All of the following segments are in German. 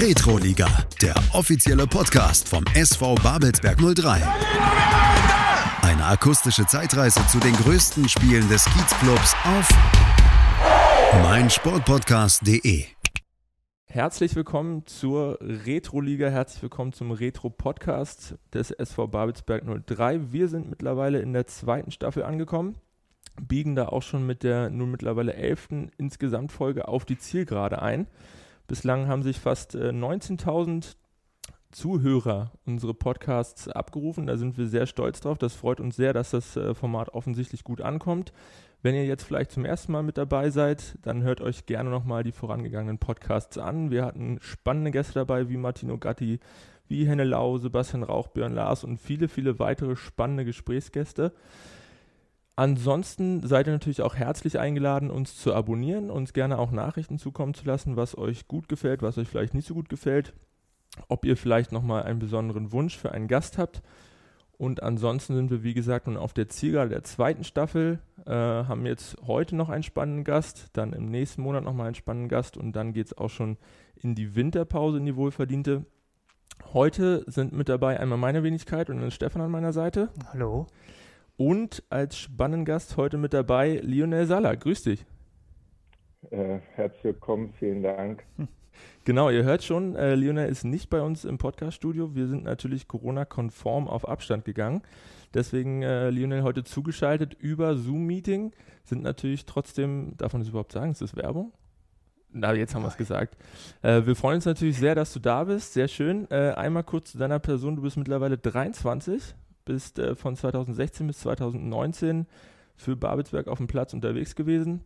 Retroliga, der offizielle Podcast vom SV Babelsberg 03. Eine akustische Zeitreise zu den größten Spielen des Kiezclubs auf meinsportpodcast.de. Herzlich willkommen zur Retro-Liga, herzlich willkommen zum Retro-Podcast des SV Babelsberg 03. Wir sind mittlerweile in der zweiten Staffel angekommen, biegen da auch schon mit der nun mittlerweile elften Insgesamtfolge auf die Zielgerade ein. Bislang haben sich fast äh, 19.000 Zuhörer unsere Podcasts abgerufen. Da sind wir sehr stolz drauf. Das freut uns sehr, dass das äh, Format offensichtlich gut ankommt. Wenn ihr jetzt vielleicht zum ersten Mal mit dabei seid, dann hört euch gerne nochmal die vorangegangenen Podcasts an. Wir hatten spannende Gäste dabei, wie Martino Gatti, wie Henne Lau, Sebastian Rauch, Björn Lars und viele, viele weitere spannende Gesprächsgäste. Ansonsten seid ihr natürlich auch herzlich eingeladen, uns zu abonnieren, uns gerne auch Nachrichten zukommen zu lassen, was euch gut gefällt, was euch vielleicht nicht so gut gefällt, ob ihr vielleicht nochmal einen besonderen Wunsch für einen Gast habt. Und ansonsten sind wir, wie gesagt, nun auf der Zielgerade der zweiten Staffel, äh, haben jetzt heute noch einen spannenden Gast, dann im nächsten Monat nochmal einen spannenden Gast und dann geht es auch schon in die Winterpause, in die wohlverdiente. Heute sind mit dabei einmal meine Wenigkeit und dann Stefan an meiner Seite. Hallo. Und als spannenden Gast heute mit dabei Lionel Sala. Grüß dich. Äh, herzlich willkommen, vielen Dank. Genau, ihr hört schon, äh, Lionel ist nicht bei uns im Podcast-Studio. Wir sind natürlich Corona-konform auf Abstand gegangen. Deswegen äh, Lionel heute zugeschaltet über Zoom-Meeting. Sind natürlich trotzdem, darf man das überhaupt sagen? Ist das Werbung? Na, jetzt haben wir es gesagt. Äh, wir freuen uns natürlich sehr, dass du da bist. Sehr schön. Äh, einmal kurz zu deiner Person. Du bist mittlerweile 23, bist äh, von 2016 bis 2019 für Babelsberg auf dem Platz unterwegs gewesen.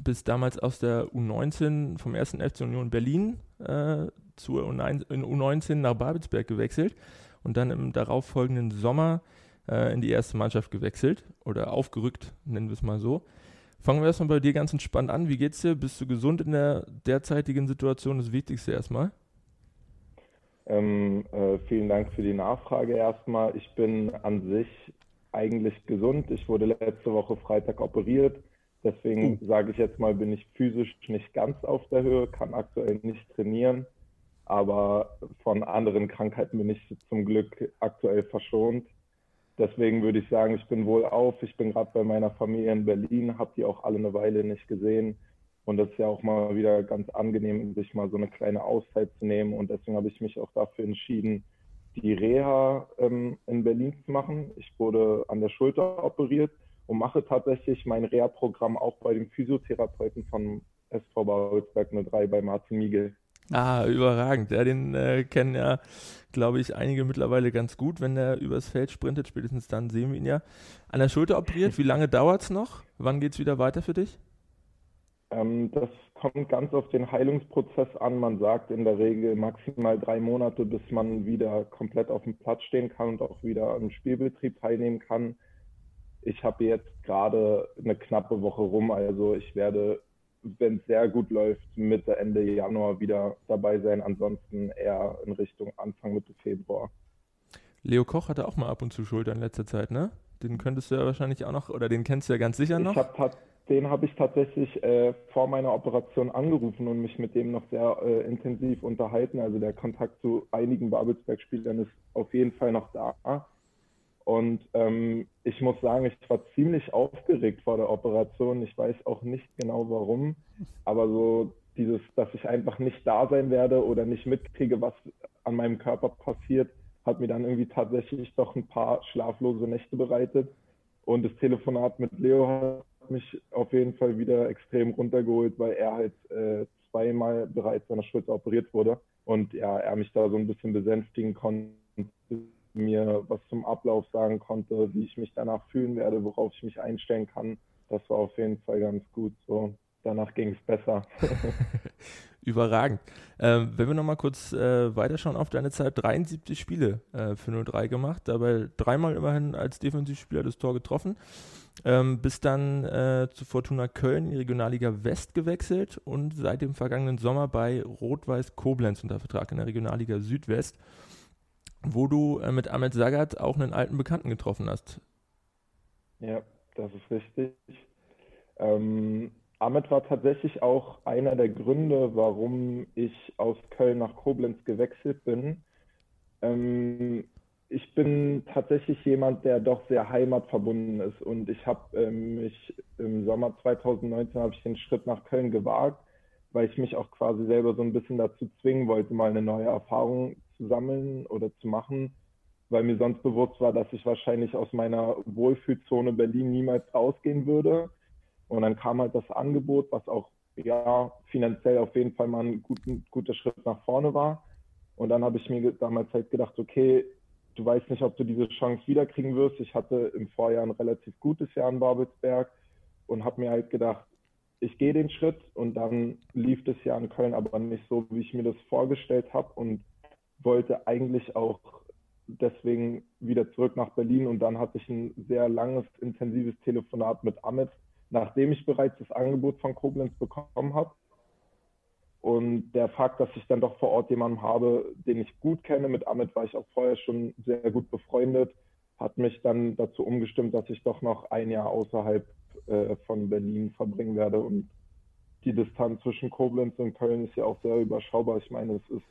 Bist damals aus der U19 vom 1. FC Union Berlin äh, zur U19 nach Babelsberg gewechselt und dann im darauffolgenden Sommer äh, in die erste Mannschaft gewechselt oder aufgerückt, nennen wir es mal so. Fangen wir erstmal bei dir ganz entspannt an. Wie geht's dir? Bist du gesund in der derzeitigen Situation? Das Wichtigste erstmal. Ähm, äh, vielen Dank für die Nachfrage erstmal. Ich bin an sich eigentlich gesund. Ich wurde letzte Woche Freitag operiert. Deswegen uh. sage ich jetzt mal, bin ich physisch nicht ganz auf der Höhe, kann aktuell nicht trainieren. Aber von anderen Krankheiten bin ich zum Glück aktuell verschont. Deswegen würde ich sagen, ich bin wohl auf. Ich bin gerade bei meiner Familie in Berlin, habe die auch alle eine Weile nicht gesehen. Und das ist ja auch mal wieder ganz angenehm, sich mal so eine kleine Auszeit zu nehmen. Und deswegen habe ich mich auch dafür entschieden, die Reha ähm, in Berlin zu machen. Ich wurde an der Schulter operiert und mache tatsächlich mein Reha-Programm auch bei dem Physiotherapeuten von SV Babelsberg 03 bei Martin Miegel. Ah, überragend. Ja, den äh, kennen ja, glaube ich, einige mittlerweile ganz gut. Wenn der übers Feld sprintet, spätestens dann sehen wir ihn ja. An der Schulter operiert, wie lange dauert es noch? Wann geht es wieder weiter für dich? Ähm, das kommt ganz auf den Heilungsprozess an. Man sagt in der Regel maximal drei Monate, bis man wieder komplett auf dem Platz stehen kann und auch wieder im Spielbetrieb teilnehmen kann. Ich habe jetzt gerade eine knappe Woche rum, also ich werde, wenn es sehr gut läuft, Mitte, Ende Januar wieder dabei sein. Ansonsten eher in Richtung Anfang, Mitte Februar. Leo Koch hatte auch mal ab und zu Schulter in letzter Zeit, ne? Den könntest du ja wahrscheinlich auch noch, oder den kennst du ja ganz sicher noch. Ich hab, den habe ich tatsächlich äh, vor meiner Operation angerufen und mich mit dem noch sehr äh, intensiv unterhalten. Also der Kontakt zu einigen Babelsberg-Spielern ist auf jeden Fall noch da. Und ähm, ich muss sagen, ich war ziemlich aufgeregt vor der Operation. Ich weiß auch nicht genau warum, aber so dieses, dass ich einfach nicht da sein werde oder nicht mitkriege, was an meinem Körper passiert, hat mir dann irgendwie tatsächlich doch ein paar schlaflose Nächte bereitet. Und das Telefonat mit Leo hat mich auf jeden Fall wieder extrem runtergeholt, weil er halt äh, zweimal bereits seiner Schulter operiert wurde und ja, er mich da so ein bisschen besänftigen konnte, mir was zum Ablauf sagen konnte, wie ich mich danach fühlen werde, worauf ich mich einstellen kann. Das war auf jeden Fall ganz gut. So, danach ging es besser. Überragend. Ähm, wenn wir nochmal kurz äh, weiterschauen auf deine Zeit, 73 Spiele äh, für 03 gemacht, dabei dreimal immerhin als Defensivspieler das Tor getroffen. Ähm, bis dann äh, zu Fortuna Köln in die Regionalliga West gewechselt und seit dem vergangenen Sommer bei Rot-Weiß Koblenz unter Vertrag in der Regionalliga Südwest, wo du äh, mit Ahmed Sagat auch einen alten Bekannten getroffen hast. Ja, das ist richtig. Ähm, Ahmed war tatsächlich auch einer der Gründe, warum ich aus Köln nach Koblenz gewechselt bin. Ähm, ich bin tatsächlich jemand, der doch sehr heimatverbunden ist und ich habe ähm, mich im Sommer 2019 habe ich den Schritt nach Köln gewagt, weil ich mich auch quasi selber so ein bisschen dazu zwingen wollte, mal eine neue Erfahrung zu sammeln oder zu machen, weil mir sonst bewusst war, dass ich wahrscheinlich aus meiner Wohlfühlzone Berlin niemals rausgehen würde. Und dann kam halt das Angebot, was auch ja finanziell auf jeden Fall mal ein guten, guter Schritt nach vorne war. Und dann habe ich mir damals halt gedacht, okay, du weißt nicht, ob du diese Chance wiederkriegen wirst. Ich hatte im Vorjahr ein relativ gutes Jahr in Babelsberg und habe mir halt gedacht, ich gehe den Schritt und dann lief das Jahr in Köln aber nicht so, wie ich mir das vorgestellt habe und wollte eigentlich auch deswegen wieder zurück nach Berlin und dann hatte ich ein sehr langes, intensives Telefonat mit Amit, nachdem ich bereits das Angebot von Koblenz bekommen habe und der Fakt, dass ich dann doch vor Ort jemanden habe, den ich gut kenne, mit Amit war ich auch vorher schon sehr gut befreundet, hat mich dann dazu umgestimmt, dass ich doch noch ein Jahr außerhalb äh, von Berlin verbringen werde. Und die Distanz zwischen Koblenz und Köln ist ja auch sehr überschaubar. Ich meine, es ist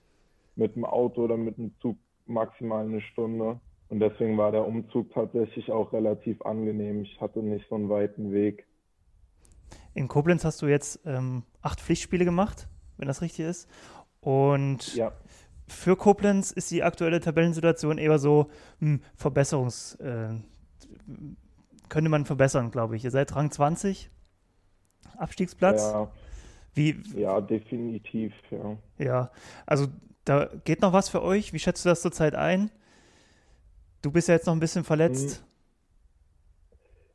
mit dem Auto oder mit dem Zug maximal eine Stunde. Und deswegen war der Umzug tatsächlich auch relativ angenehm. Ich hatte nicht so einen weiten Weg. In Koblenz hast du jetzt ähm, acht Pflichtspiele gemacht wenn das richtig ist. Und ja. für Koblenz ist die aktuelle Tabellensituation eher so hm, Verbesserungs. Äh, könnte man verbessern, glaube ich. Ihr seid Rang 20, Abstiegsplatz. Ja. Wie, ja, definitiv, ja. Ja, also da geht noch was für euch. Wie schätzt du das zurzeit ein? Du bist ja jetzt noch ein bisschen verletzt.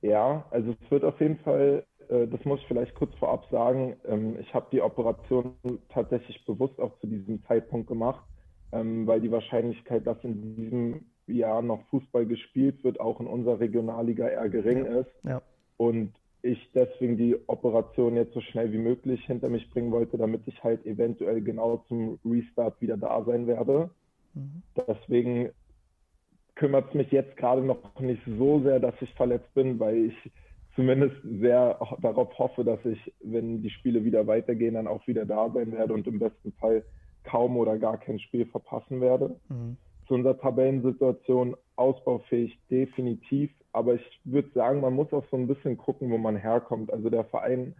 Hm. Ja, also es wird auf jeden Fall das muss ich vielleicht kurz vorab sagen, ähm, ich habe die Operation tatsächlich bewusst auch zu diesem Zeitpunkt gemacht, ähm, weil die Wahrscheinlichkeit, dass in diesem Jahr noch Fußball gespielt wird, auch in unserer Regionalliga eher gering ja. ist. Ja. Und ich deswegen die Operation jetzt so schnell wie möglich hinter mich bringen wollte, damit ich halt eventuell genau zum Restart wieder da sein werde. Mhm. Deswegen kümmert es mich jetzt gerade noch nicht so sehr, dass ich verletzt bin, weil ich zumindest sehr darauf hoffe, dass ich, wenn die Spiele wieder weitergehen, dann auch wieder da sein werde und im besten Fall kaum oder gar kein Spiel verpassen werde. Mhm. Zu unserer Tabellensituation ausbaufähig definitiv, aber ich würde sagen, man muss auch so ein bisschen gucken, wo man herkommt. Also der Verein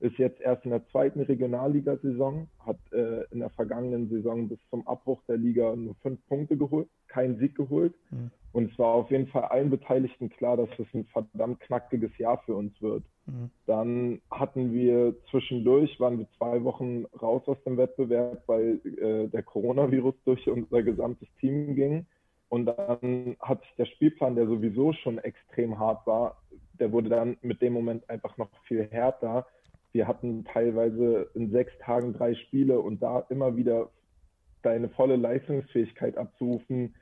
ist jetzt erst in der zweiten Regionalligasaison, hat äh, in der vergangenen Saison bis zum Abbruch der Liga nur fünf Punkte geholt, keinen Sieg geholt. Mhm. Und es war auf jeden Fall allen Beteiligten klar, dass es ein verdammt knackiges Jahr für uns wird. Mhm. Dann hatten wir zwischendurch, waren wir zwei Wochen raus aus dem Wettbewerb, weil äh, der Coronavirus durch unser gesamtes Team ging. Und dann hat sich der Spielplan, der sowieso schon extrem hart war, der wurde dann mit dem Moment einfach noch viel härter. Wir hatten teilweise in sechs Tagen drei Spiele und da immer wieder deine volle Leistungsfähigkeit abzurufen,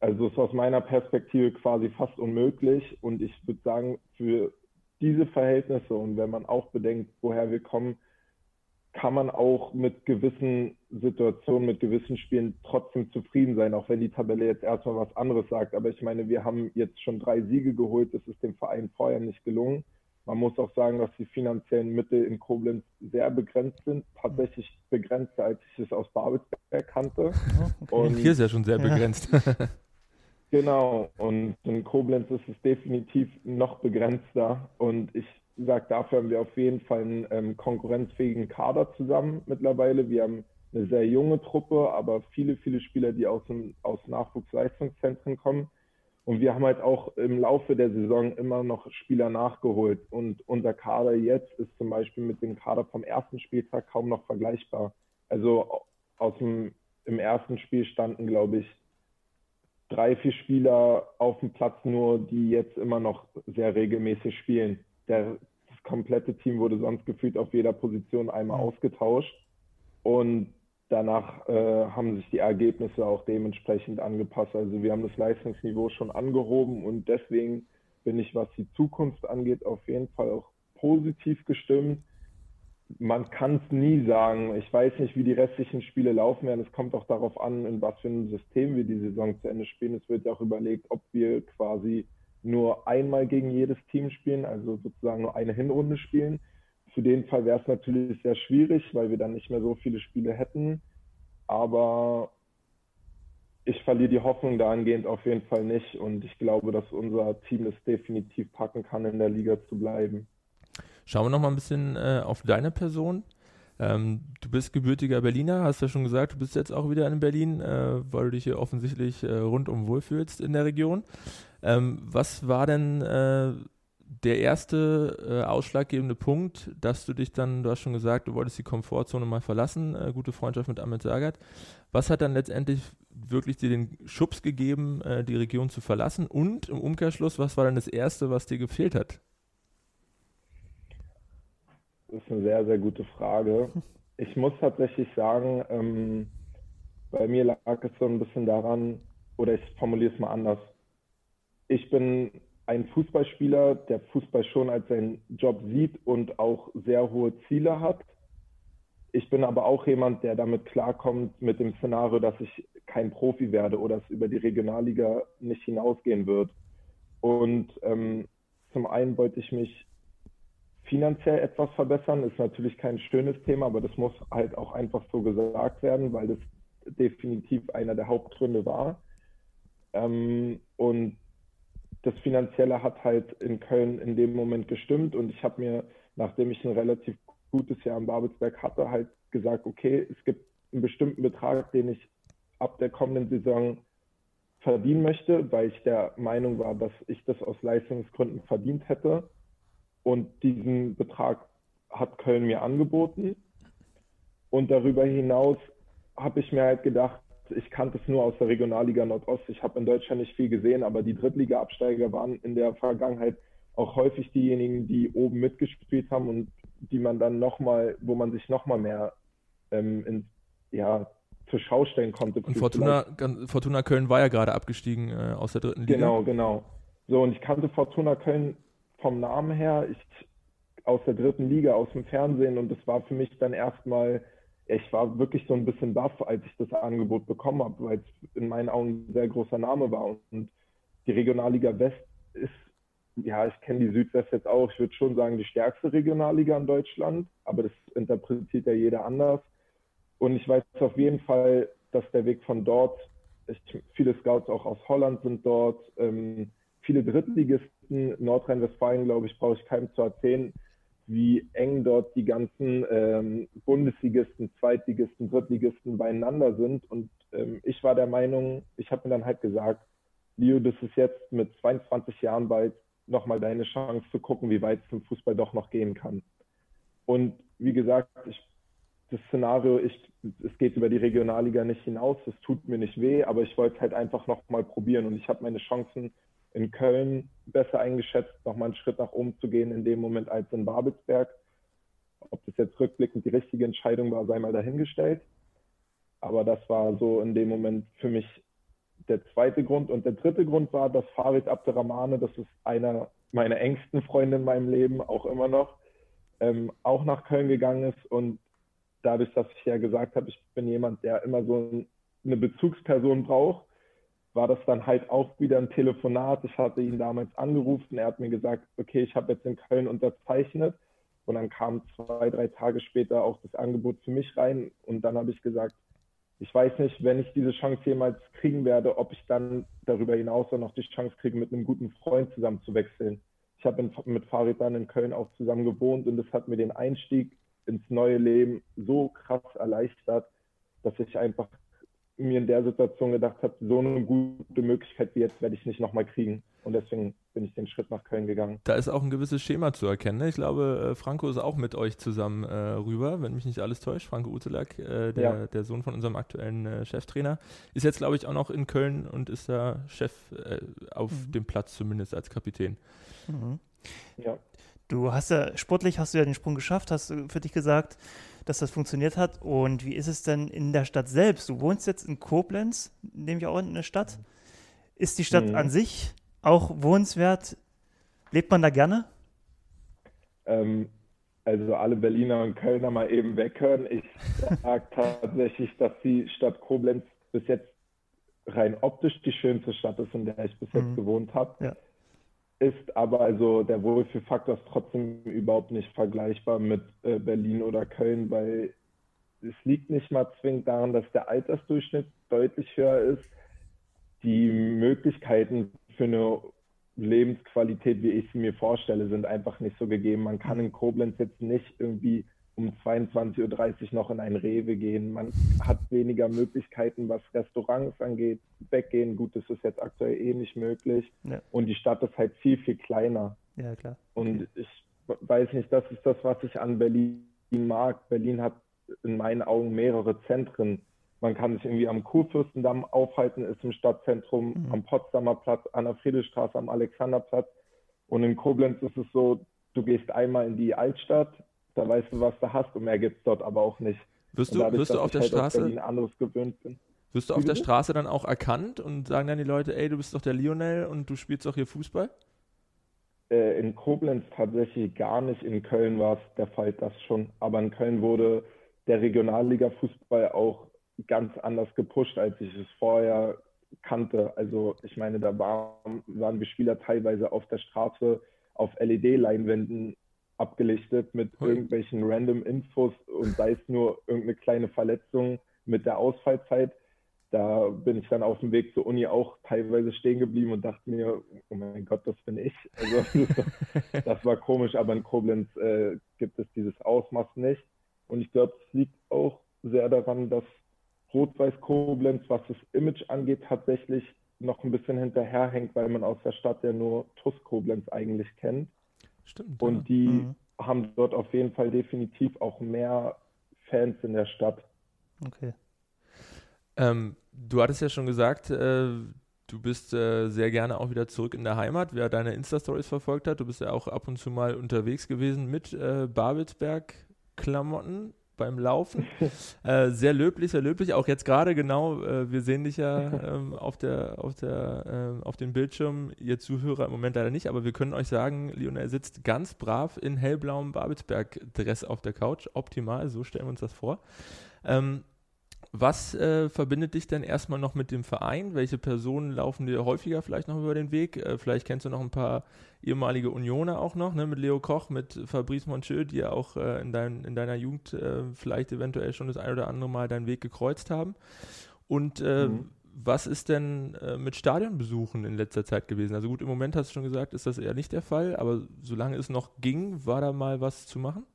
also ist aus meiner Perspektive quasi fast unmöglich. Und ich würde sagen, für diese Verhältnisse und wenn man auch bedenkt, woher wir kommen, kann man auch mit gewissen Situationen, mit gewissen Spielen trotzdem zufrieden sein, auch wenn die Tabelle jetzt erstmal was anderes sagt. Aber ich meine, wir haben jetzt schon drei Siege geholt. Das ist dem Verein vorher nicht gelungen. Man muss auch sagen, dass die finanziellen Mittel in Koblenz sehr begrenzt sind, tatsächlich begrenzter, als ich es aus Babelsberg kannte. Okay. Und hier ist ja schon sehr begrenzt. Genau, und in Koblenz ist es definitiv noch begrenzter. Und ich sage, dafür haben wir auf jeden Fall einen ähm, konkurrenzfähigen Kader zusammen mittlerweile. Wir haben eine sehr junge Truppe, aber viele, viele Spieler, die aus, dem, aus Nachwuchsleistungszentren kommen. Und wir haben halt auch im Laufe der Saison immer noch Spieler nachgeholt. Und unser Kader jetzt ist zum Beispiel mit dem Kader vom ersten Spieltag kaum noch vergleichbar. Also aus dem, im ersten Spiel standen, glaube ich, drei, vier Spieler auf dem Platz nur, die jetzt immer noch sehr regelmäßig spielen. Der, das komplette Team wurde sonst gefühlt auf jeder Position einmal mhm. ausgetauscht. Und danach äh, haben sich die Ergebnisse auch dementsprechend angepasst. Also wir haben das Leistungsniveau schon angehoben und deswegen bin ich, was die Zukunft angeht, auf jeden Fall auch positiv gestimmt man kann es nie sagen. Ich weiß nicht, wie die restlichen Spiele laufen werden. Es kommt auch darauf an, in was für einem System wir die Saison zu Ende spielen. Es wird ja auch überlegt, ob wir quasi nur einmal gegen jedes Team spielen, also sozusagen nur eine Hinrunde spielen. Für den Fall wäre es natürlich sehr schwierig, weil wir dann nicht mehr so viele Spiele hätten. Aber ich verliere die Hoffnung dahingehend auf jeden Fall nicht. Und ich glaube, dass unser Team es definitiv packen kann, in der Liga zu bleiben. Schauen wir noch mal ein bisschen äh, auf deine Person. Ähm, du bist gebürtiger Berliner, hast ja schon gesagt, du bist jetzt auch wieder in Berlin, äh, weil du dich hier offensichtlich äh, rundum wohlfühlst in der Region. Ähm, was war denn äh, der erste äh, ausschlaggebende Punkt, dass du dich dann, du hast schon gesagt, du wolltest die Komfortzone mal verlassen, äh, gute Freundschaft mit Ahmed Sagat. Was hat dann letztendlich wirklich dir den Schubs gegeben, äh, die Region zu verlassen? Und im Umkehrschluss, was war dann das Erste, was dir gefehlt hat? Das ist eine sehr, sehr gute Frage. Ich muss tatsächlich sagen, ähm, bei mir lag es so ein bisschen daran, oder ich formuliere es mal anders. Ich bin ein Fußballspieler, der Fußball schon als seinen Job sieht und auch sehr hohe Ziele hat. Ich bin aber auch jemand, der damit klarkommt mit dem Szenario, dass ich kein Profi werde oder es über die Regionalliga nicht hinausgehen wird. Und ähm, zum einen wollte ich mich finanziell etwas verbessern. Ist natürlich kein schönes Thema, aber das muss halt auch einfach so gesagt werden, weil das definitiv einer der Hauptgründe war. Ähm, und das Finanzielle hat halt in Köln in dem Moment gestimmt und ich habe mir, nachdem ich ein relativ gutes Jahr in Babelsberg hatte, halt gesagt, okay, es gibt einen bestimmten Betrag, den ich ab der kommenden Saison verdienen möchte, weil ich der Meinung war, dass ich das aus Leistungsgründen verdient hätte. Und diesen Betrag hat Köln mir angeboten. Und darüber hinaus habe ich mir halt gedacht, ich kannte es nur aus der Regionalliga Nordost. Ich habe in Deutschland nicht viel gesehen, aber die Drittliga-Absteiger waren in der Vergangenheit auch häufig diejenigen, die oben mitgespielt haben und die man dann nochmal, wo man sich nochmal mehr ähm, in, ja, zur Schau stellen konnte. Und Fortuna, Fortuna Köln war ja gerade abgestiegen äh, aus der dritten Liga. Genau, genau. So, und ich kannte Fortuna Köln vom Namen her, ich aus der dritten Liga, aus dem Fernsehen und das war für mich dann erstmal ich war wirklich so ein bisschen baff, als ich das Angebot bekommen habe, weil es in meinen Augen ein sehr großer Name war. Und die Regionalliga West ist, ja, ich kenne die Südwest jetzt auch, ich würde schon sagen, die stärkste Regionalliga in Deutschland, aber das interpretiert ja jeder anders. Und ich weiß auf jeden Fall, dass der Weg von dort, ich, viele Scouts auch aus Holland sind dort, ähm, viele Drittligisten, Nordrhein-Westfalen, glaube ich, brauche ich keinem zu erzählen, wie eng dort die ganzen ähm, Bundesligisten, Zweitligisten, Drittligisten beieinander sind. Und ähm, ich war der Meinung, ich habe mir dann halt gesagt, Leo, das ist jetzt mit 22 Jahren bald nochmal deine Chance zu gucken, wie weit es im Fußball doch noch gehen kann. Und wie gesagt, ich, das Szenario, ich, es geht über die Regionalliga nicht hinaus, das tut mir nicht weh, aber ich wollte es halt einfach nochmal probieren und ich habe meine Chancen in Köln besser eingeschätzt, nochmal einen Schritt nach oben zu gehen in dem Moment als in Babelsberg. Ob das jetzt rückblickend die richtige Entscheidung war, sei mal dahingestellt. Aber das war so in dem Moment für mich der zweite Grund. Und der dritte Grund war, dass Farid Abderrahmane, das ist einer meiner engsten Freunde in meinem Leben, auch immer noch, ähm, auch nach Köln gegangen ist. Und dadurch, dass ich ja gesagt habe, ich bin jemand, der immer so eine Bezugsperson braucht, war das dann halt auch wieder ein Telefonat. Ich hatte ihn damals angerufen, er hat mir gesagt, okay, ich habe jetzt in Köln unterzeichnet. Und dann kam zwei, drei Tage später auch das Angebot für mich rein. Und dann habe ich gesagt, ich weiß nicht, wenn ich diese Chance jemals kriegen werde, ob ich dann darüber hinaus auch noch die Chance kriege, mit einem guten Freund zusammen zu wechseln. Ich habe mit Farid dann in Köln auch zusammen gewohnt und das hat mir den Einstieg ins neue Leben so krass erleichtert, dass ich einfach mir in der Situation gedacht habe, so eine gute Möglichkeit wie jetzt werde ich nicht nochmal kriegen. Und deswegen bin ich den Schritt nach Köln gegangen. Da ist auch ein gewisses Schema zu erkennen. Ne? Ich glaube, äh, Franco ist auch mit euch zusammen äh, rüber, wenn mich nicht alles täuscht. Franco Utelak, äh, der, ja. der Sohn von unserem aktuellen äh, Cheftrainer, ist jetzt, glaube ich, auch noch in Köln und ist da Chef äh, auf mhm. dem Platz zumindest als Kapitän. Mhm. Ja. Du hast ja, sportlich hast du ja den Sprung geschafft, hast du für dich gesagt, dass das funktioniert hat. Und wie ist es denn in der Stadt selbst? Du wohnst jetzt in Koblenz, nehme ich auch in der Stadt. Ist die Stadt mhm. an sich auch wohnenswert? Lebt man da gerne? Ähm, also alle Berliner und Kölner mal eben weghören. Ich sage tatsächlich, dass die Stadt Koblenz bis jetzt rein optisch die schönste Stadt ist, in der ich bis jetzt mhm. gewohnt habe. Ja. Ist aber also der Wohlfühlfaktor ist trotzdem überhaupt nicht vergleichbar mit äh, Berlin oder Köln, weil es liegt nicht mal zwingend daran, dass der Altersdurchschnitt deutlich höher ist. Die Möglichkeiten für eine Lebensqualität, wie ich sie mir vorstelle, sind einfach nicht so gegeben. Man kann in Koblenz jetzt nicht irgendwie um 22.30 Uhr noch in ein Rewe gehen. Man hat weniger Möglichkeiten, was Restaurants angeht. Weggehen, gut, das ist jetzt aktuell eh nicht möglich. Ja. Und die Stadt ist halt viel, viel kleiner. Ja, klar. Und ich weiß nicht, das ist das, was ich an Berlin mag. Berlin hat in meinen Augen mehrere Zentren. Man kann sich irgendwie am Kurfürstendamm aufhalten, ist im Stadtzentrum, mhm. am Potsdamer Platz, an der Friedrichstraße, am Alexanderplatz. Und in Koblenz ist es so, du gehst einmal in die Altstadt, da weißt du, was du hast und mehr gibt es dort aber auch nicht. Wirst du, wirst du auf der halt Straße anderes gewöhnt bin. Wirst du auf der Straße dann auch erkannt und sagen dann die Leute, ey, du bist doch der Lionel und du spielst doch hier Fußball? Äh, in Koblenz tatsächlich gar nicht. In Köln war es der Fall, das schon. Aber in Köln wurde der Regionalliga-Fußball auch ganz anders gepusht, als ich es vorher kannte. Also ich meine, da waren, waren wir Spieler teilweise auf der Straße auf LED-Leinwänden abgelichtet mit irgendwelchen random Infos und sei es nur irgendeine kleine Verletzung mit der Ausfallzeit. Da bin ich dann auf dem Weg zur Uni auch teilweise stehen geblieben und dachte mir, oh mein Gott, das bin ich. Also das war komisch, aber in Koblenz äh, gibt es dieses Ausmaß nicht. Und ich glaube, es liegt auch sehr daran, dass Rot-Weiß Koblenz, was das Image angeht, tatsächlich noch ein bisschen hinterherhängt, weil man aus der Stadt ja nur TUS Koblenz eigentlich kennt. Stimmt. Und ja. die mhm. haben dort auf jeden Fall definitiv auch mehr Fans in der Stadt. Okay. Ähm, du hattest ja schon gesagt, äh, du bist äh, sehr gerne auch wieder zurück in der Heimat. Wer deine Insta-Stories verfolgt hat, du bist ja auch ab und zu mal unterwegs gewesen mit äh, Babelsberg-Klamotten beim Laufen. äh, sehr löblich, sehr löblich. Auch jetzt gerade genau, äh, wir sehen dich ja ähm, auf, der, auf, der, äh, auf dem Bildschirm, ihr Zuhörer im Moment leider nicht, aber wir können euch sagen, Lionel sitzt ganz brav in hellblauem Babelsberg-Dress auf der Couch. Optimal, so stellen wir uns das vor. Ähm, was äh, verbindet dich denn erstmal noch mit dem Verein? Welche Personen laufen dir häufiger vielleicht noch über den Weg? Äh, vielleicht kennst du noch ein paar ehemalige Unioner auch noch, ne? mit Leo Koch, mit Fabrice Moncheux, die ja auch äh, in, dein, in, deiner Jugend äh, vielleicht eventuell schon das ein oder andere Mal deinen Weg gekreuzt haben. Und äh, mhm. was ist denn äh, mit Stadionbesuchen in letzter Zeit gewesen? Also gut, im Moment hast du schon gesagt, ist das eher nicht der Fall, aber solange es noch ging, war da mal was zu machen?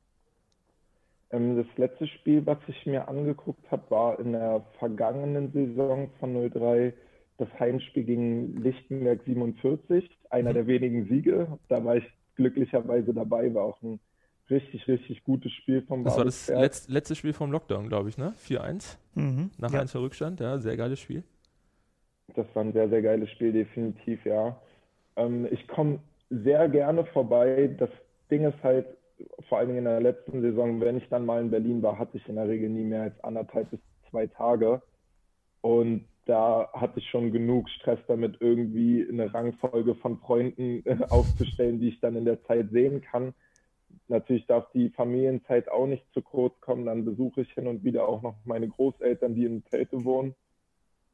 Ähm, das letzte Spiel, was ich mir angeguckt habe, war in der vergangenen Saison von 03 das Heimspiel gegen Lichtenberg 47, einer mhm. der wenigen Siege. Da war ich glücklicherweise dabei, war auch ein richtig, richtig gutes Spiel vom Das war das letzt, letzte Spiel vom Lockdown, glaube ich, ne? 4-1 mhm. nach ja. 1 Rückstand, ja, sehr geiles Spiel. Das war ein sehr, sehr geiles Spiel, definitiv, ja. Ähm, ich komme sehr gerne vorbei. Das Ding ist halt, vor allen Dingen in der letzten Saison, wenn ich dann mal in Berlin war, hatte ich in der Regel nie mehr als anderthalb bis zwei Tage. Und da hatte ich schon genug Stress damit, irgendwie eine Rangfolge von Freunden äh, aufzustellen, die ich dann in der Zeit sehen kann. Natürlich darf die Familienzeit auch nicht zu kurz kommen. Dann besuche ich hin und wieder auch noch meine Großeltern, die in Zelte wohnen.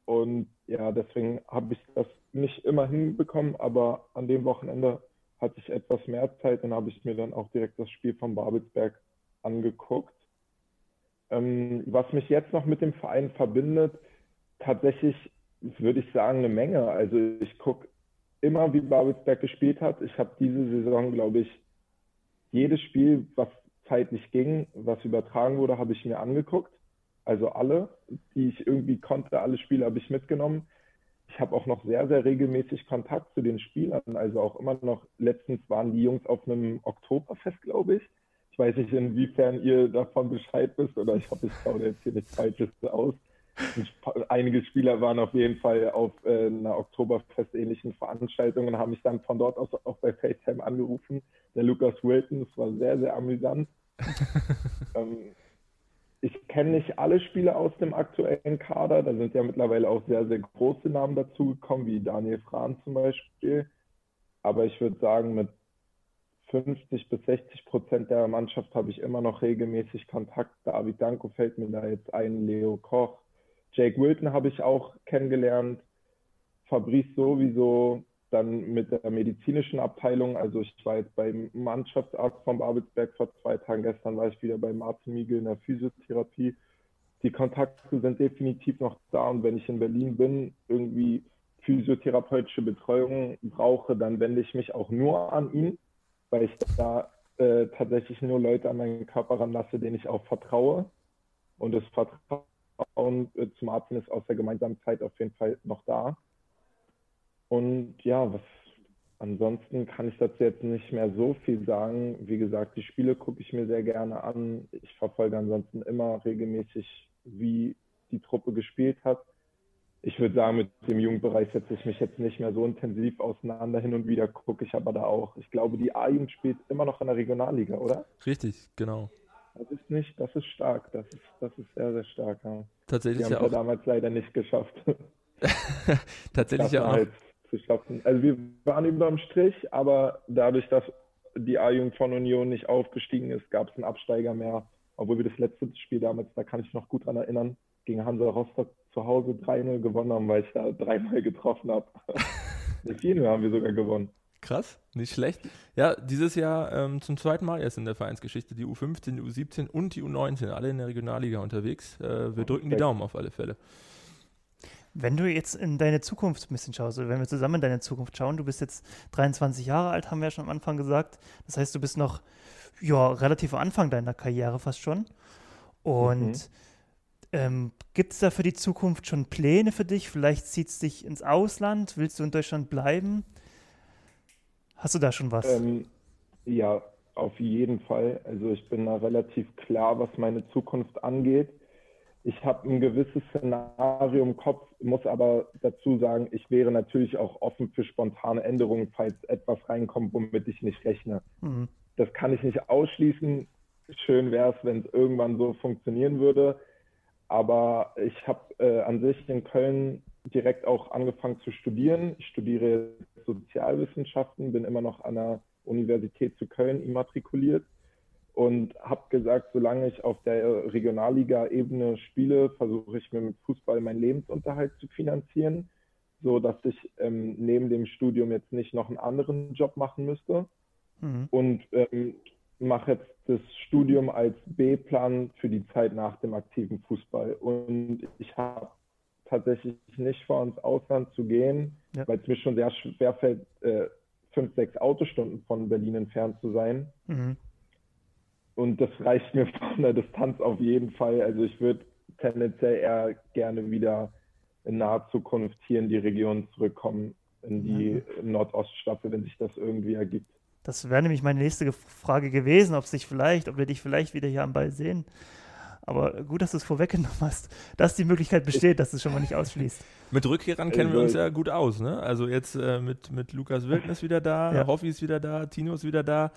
Und ja, deswegen habe ich das nicht immer hinbekommen, aber an dem Wochenende hatte ich etwas mehr Zeit, dann habe ich mir dann auch direkt das Spiel von Babelsberg angeguckt. Ähm, was mich jetzt noch mit dem Verein verbindet, tatsächlich würde ich sagen eine Menge. Also ich gucke immer, wie Babelsberg gespielt hat. Ich habe diese Saison, glaube ich, jedes Spiel, was zeitlich ging, was übertragen wurde, habe ich mir angeguckt. Also alle, die ich irgendwie konnte, alle Spiele habe ich mitgenommen ich habe auch noch sehr, sehr regelmäßig Kontakt zu den Spielern. Also auch immer noch, letztens waren die Jungs auf einem Oktoberfest, glaube ich. Ich weiß nicht, inwiefern ihr davon Bescheid wisst oder ich hoffe, ich schaue jetzt hier nichts Falsches aus. Einige Spieler waren auf jeden Fall auf äh, einer Oktoberfest-ähnlichen Veranstaltung und haben mich dann von dort aus auch bei FaceTime angerufen. Der Lukas Wilton, das war sehr, sehr amüsant. ähm, ich kenne nicht alle Spieler aus dem aktuellen Kader. Da sind ja mittlerweile auch sehr, sehr große Namen dazugekommen, wie Daniel Frahn zum Beispiel. Aber ich würde sagen, mit 50 bis 60 Prozent der Mannschaft habe ich immer noch regelmäßig Kontakt. David Danko fällt mir da jetzt ein, Leo Koch. Jake Wilton habe ich auch kennengelernt. Fabrice sowieso. Dann mit der medizinischen Abteilung. Also ich war jetzt beim Mannschaftsarzt vom Babelsberg vor zwei Tagen. Gestern war ich wieder beim Arzt Miegel in der Physiotherapie. Die Kontakte sind definitiv noch da und wenn ich in Berlin bin, irgendwie physiotherapeutische Betreuung brauche, dann wende ich mich auch nur an ihn, weil ich da äh, tatsächlich nur Leute an meinen Körper ranlasse, denen ich auch vertraue. Und das Vertrauen äh, zum Arzt ist aus der gemeinsamen Zeit auf jeden Fall noch da. Und ja, was ansonsten kann ich dazu jetzt nicht mehr so viel sagen. Wie gesagt, die Spiele gucke ich mir sehr gerne an. Ich verfolge ansonsten immer regelmäßig, wie die Truppe gespielt hat. Ich würde sagen, mit dem Jugendbereich setze ich mich jetzt nicht mehr so intensiv auseinander. Hin und wieder gucke ich aber da auch. Ich glaube, die A-Jugend spielt immer noch in der Regionalliga, oder? Richtig, genau. Das ist nicht, das ist stark. Das ist, das ist sehr, sehr stark. Ja. Tatsächlich die haben ja auch. damals leider nicht geschafft. Tatsächlich ja auch. Halt zu schaffen. Also wir waren überm Strich, aber dadurch, dass die A-Jugend von Union nicht aufgestiegen ist, gab es einen Absteiger mehr. Obwohl wir das letzte Spiel damals, da kann ich noch gut dran erinnern, gegen Hansa Rostock zu Hause 3-0 gewonnen haben, weil ich da dreimal getroffen habe. Die 4 haben wir sogar gewonnen. Krass, nicht schlecht. Ja, dieses Jahr ähm, zum zweiten Mal erst in der Vereinsgeschichte die U15, die U17 und die U19, alle in der Regionalliga unterwegs. Äh, wir drücken die Daumen auf alle Fälle. Wenn du jetzt in deine Zukunft ein bisschen schaust, oder wenn wir zusammen in deine Zukunft schauen, du bist jetzt 23 Jahre alt, haben wir ja schon am Anfang gesagt. Das heißt, du bist noch ja, relativ am Anfang deiner Karriere fast schon. Und mhm. ähm, gibt es da für die Zukunft schon Pläne für dich? Vielleicht zieht es dich ins Ausland? Willst du in Deutschland bleiben? Hast du da schon was? Ähm, ja, auf jeden Fall. Also ich bin da relativ klar, was meine Zukunft angeht ich habe ein gewisses Szenario im Kopf, muss aber dazu sagen, ich wäre natürlich auch offen für spontane Änderungen, falls etwas reinkommt, womit ich nicht rechne. Mhm. Das kann ich nicht ausschließen. Schön wäre es, wenn es irgendwann so funktionieren würde. Aber ich habe äh, an sich in Köln direkt auch angefangen zu studieren. Ich studiere Sozialwissenschaften, bin immer noch an der Universität zu Köln immatrikuliert und habe gesagt, solange ich auf der Regionalliga-Ebene spiele, versuche ich mir mit Fußball meinen Lebensunterhalt zu finanzieren, so dass ich ähm, neben dem Studium jetzt nicht noch einen anderen Job machen müsste mhm. und ähm, mache jetzt das Studium als B-Plan für die Zeit nach dem aktiven Fußball. Und ich habe tatsächlich nicht vor, ins Ausland zu gehen, ja. weil es mir schon sehr schwer fällt, äh, fünf, sechs Autostunden von Berlin entfernt zu sein. Mhm. Und das reicht mir von der Distanz auf jeden Fall. Also ich würde tendenziell eher gerne wieder in naher Zukunft hier in die Region zurückkommen, in die ja. Nordoststaffel, wenn sich das irgendwie ergibt. Das wäre nämlich meine nächste Frage gewesen, ob sich vielleicht, ob wir dich vielleicht wieder hier am Ball sehen. Aber gut, dass du es vorweggenommen hast, dass die Möglichkeit besteht, dass du es schon mal nicht ausschließt. mit Rückkehrern kennen wir uns ja gut aus, ne? Also jetzt äh, mit, mit Lukas Wildnis wieder da, ja. Hoffi ist wieder da, Tino ist wieder da.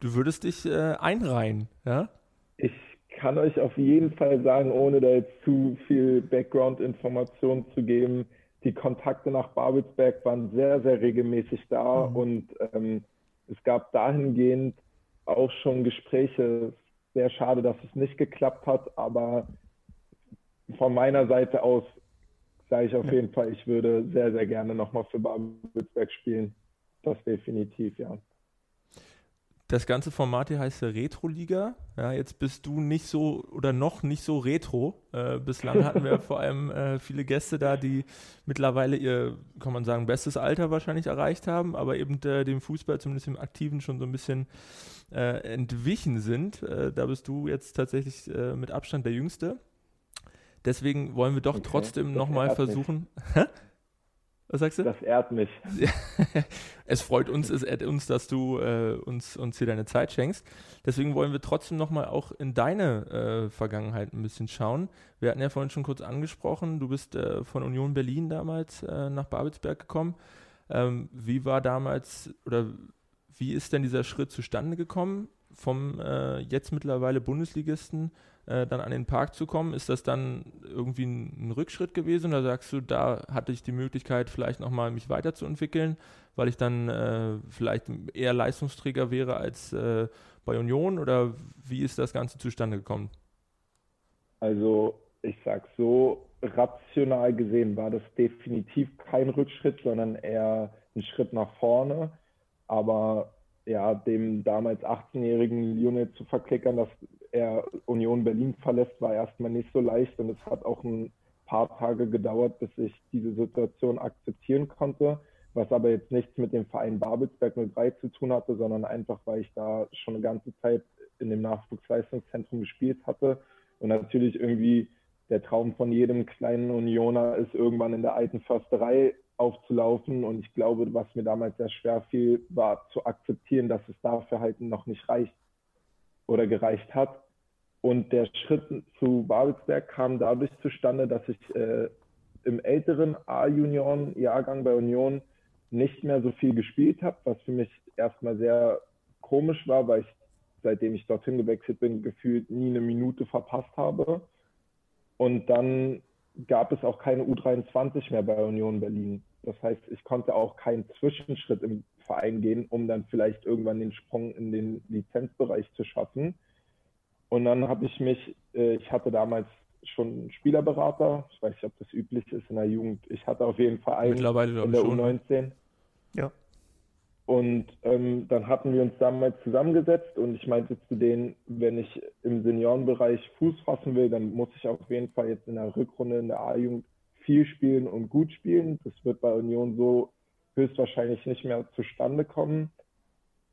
Du würdest dich äh, einreihen, ja? Ich kann euch auf jeden Fall sagen, ohne da jetzt zu viel Background-Informationen zu geben, die Kontakte nach Babelsberg waren sehr, sehr regelmäßig da mhm. und ähm, es gab dahingehend auch schon Gespräche, sehr schade, dass es nicht geklappt hat, aber von meiner Seite aus sage ich auf ja. jeden Fall, ich würde sehr, sehr gerne nochmal für Babelsberg spielen. Das definitiv, ja. Das ganze Format hier heißt ja Retro-Liga. Ja, jetzt bist du nicht so oder noch nicht so retro. Äh, bislang hatten wir vor allem äh, viele Gäste da, die mittlerweile ihr, kann man sagen, bestes Alter wahrscheinlich erreicht haben, aber eben äh, dem Fußball zumindest im Aktiven schon so ein bisschen äh, entwichen sind. Äh, da bist du jetzt tatsächlich äh, mit Abstand der Jüngste. Deswegen wollen wir doch okay. trotzdem nochmal versuchen. Was sagst du? Das ehrt mich. es freut uns, es ehrt uns, dass du äh, uns, uns hier deine Zeit schenkst. Deswegen wollen wir trotzdem nochmal auch in deine äh, Vergangenheit ein bisschen schauen. Wir hatten ja vorhin schon kurz angesprochen, du bist äh, von Union Berlin damals äh, nach Babelsberg gekommen. Ähm, wie war damals oder wie ist denn dieser Schritt zustande gekommen, vom äh, jetzt mittlerweile Bundesligisten äh, dann an den Park zu kommen? Ist das dann irgendwie ein, ein, Rückschritt gewesen oder sagst du, da hatte ich die Möglichkeit, vielleicht nochmal mich weiterzuentwickeln, weil ich dann äh, vielleicht eher Leistungsträger wäre als äh, bei Union oder wie ist das Ganze zustande gekommen? Also ich sag so, rational gesehen war das definitiv kein Rückschritt, sondern eher ein Schritt nach vorne. Aber ja, dem damals 18-jährigen Lionel zu verklickern, dass er Union Berlin verlässt, war erstmal nicht so leicht und es hat auch ein paar Tage gedauert, bis ich diese Situation akzeptieren konnte, was aber jetzt nichts mit dem Verein Babelsberg 03 zu tun hatte, sondern einfach, weil ich da schon eine ganze Zeit in dem Nachwuchsleistungszentrum gespielt hatte und natürlich irgendwie der Traum von jedem kleinen Unioner ist, irgendwann in der alten Försterei aufzulaufen. Und ich glaube, was mir damals sehr schwer fiel, war zu akzeptieren, dass es dafür halt noch nicht reicht oder gereicht hat. Und der Schritt zu Babelsberg kam dadurch zustande, dass ich äh, im älteren A-Junioren-Jahrgang bei Union nicht mehr so viel gespielt habe, was für mich erstmal sehr komisch war, weil ich, seitdem ich dorthin gewechselt bin, gefühlt nie eine Minute verpasst habe. Und dann gab es auch keine U23 mehr bei Union Berlin. Das heißt, ich konnte auch keinen Zwischenschritt im Verein gehen, um dann vielleicht irgendwann den Sprung in den Lizenzbereich zu schaffen. Und dann habe ich mich, äh, ich hatte damals schon einen Spielerberater, ich weiß nicht, ob das üblich ist in der Jugend. Ich hatte auf jeden Fall einen Mittlerweile in der schon. U19. Ja. Und ähm, dann hatten wir uns damals zusammengesetzt und ich meinte zu denen, wenn ich im Seniorenbereich Fuß fassen will, dann muss ich auf jeden Fall jetzt in der Rückrunde in der A-Jugend viel spielen und gut spielen. Das wird bei Union so höchstwahrscheinlich nicht mehr zustande kommen.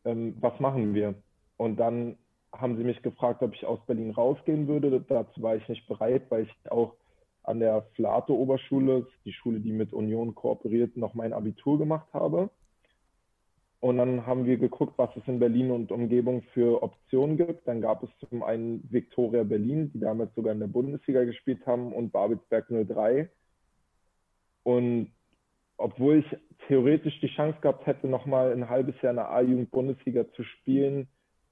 Ähm, was machen wir? Und dann haben sie mich gefragt, ob ich aus Berlin rausgehen würde. Dazu war ich nicht bereit, weil ich auch an der Flato Oberschule, die Schule, die mit Union kooperiert, noch mein Abitur gemacht habe. Und dann haben wir geguckt, was es in Berlin und Umgebung für Optionen gibt. Dann gab es zum einen Viktoria Berlin, die damals sogar in der Bundesliga gespielt haben, und Babelsberg 03. Und obwohl ich theoretisch die Chance gehabt hätte, nochmal ein halbes Jahr in der A-Jugend-Bundesliga zu spielen,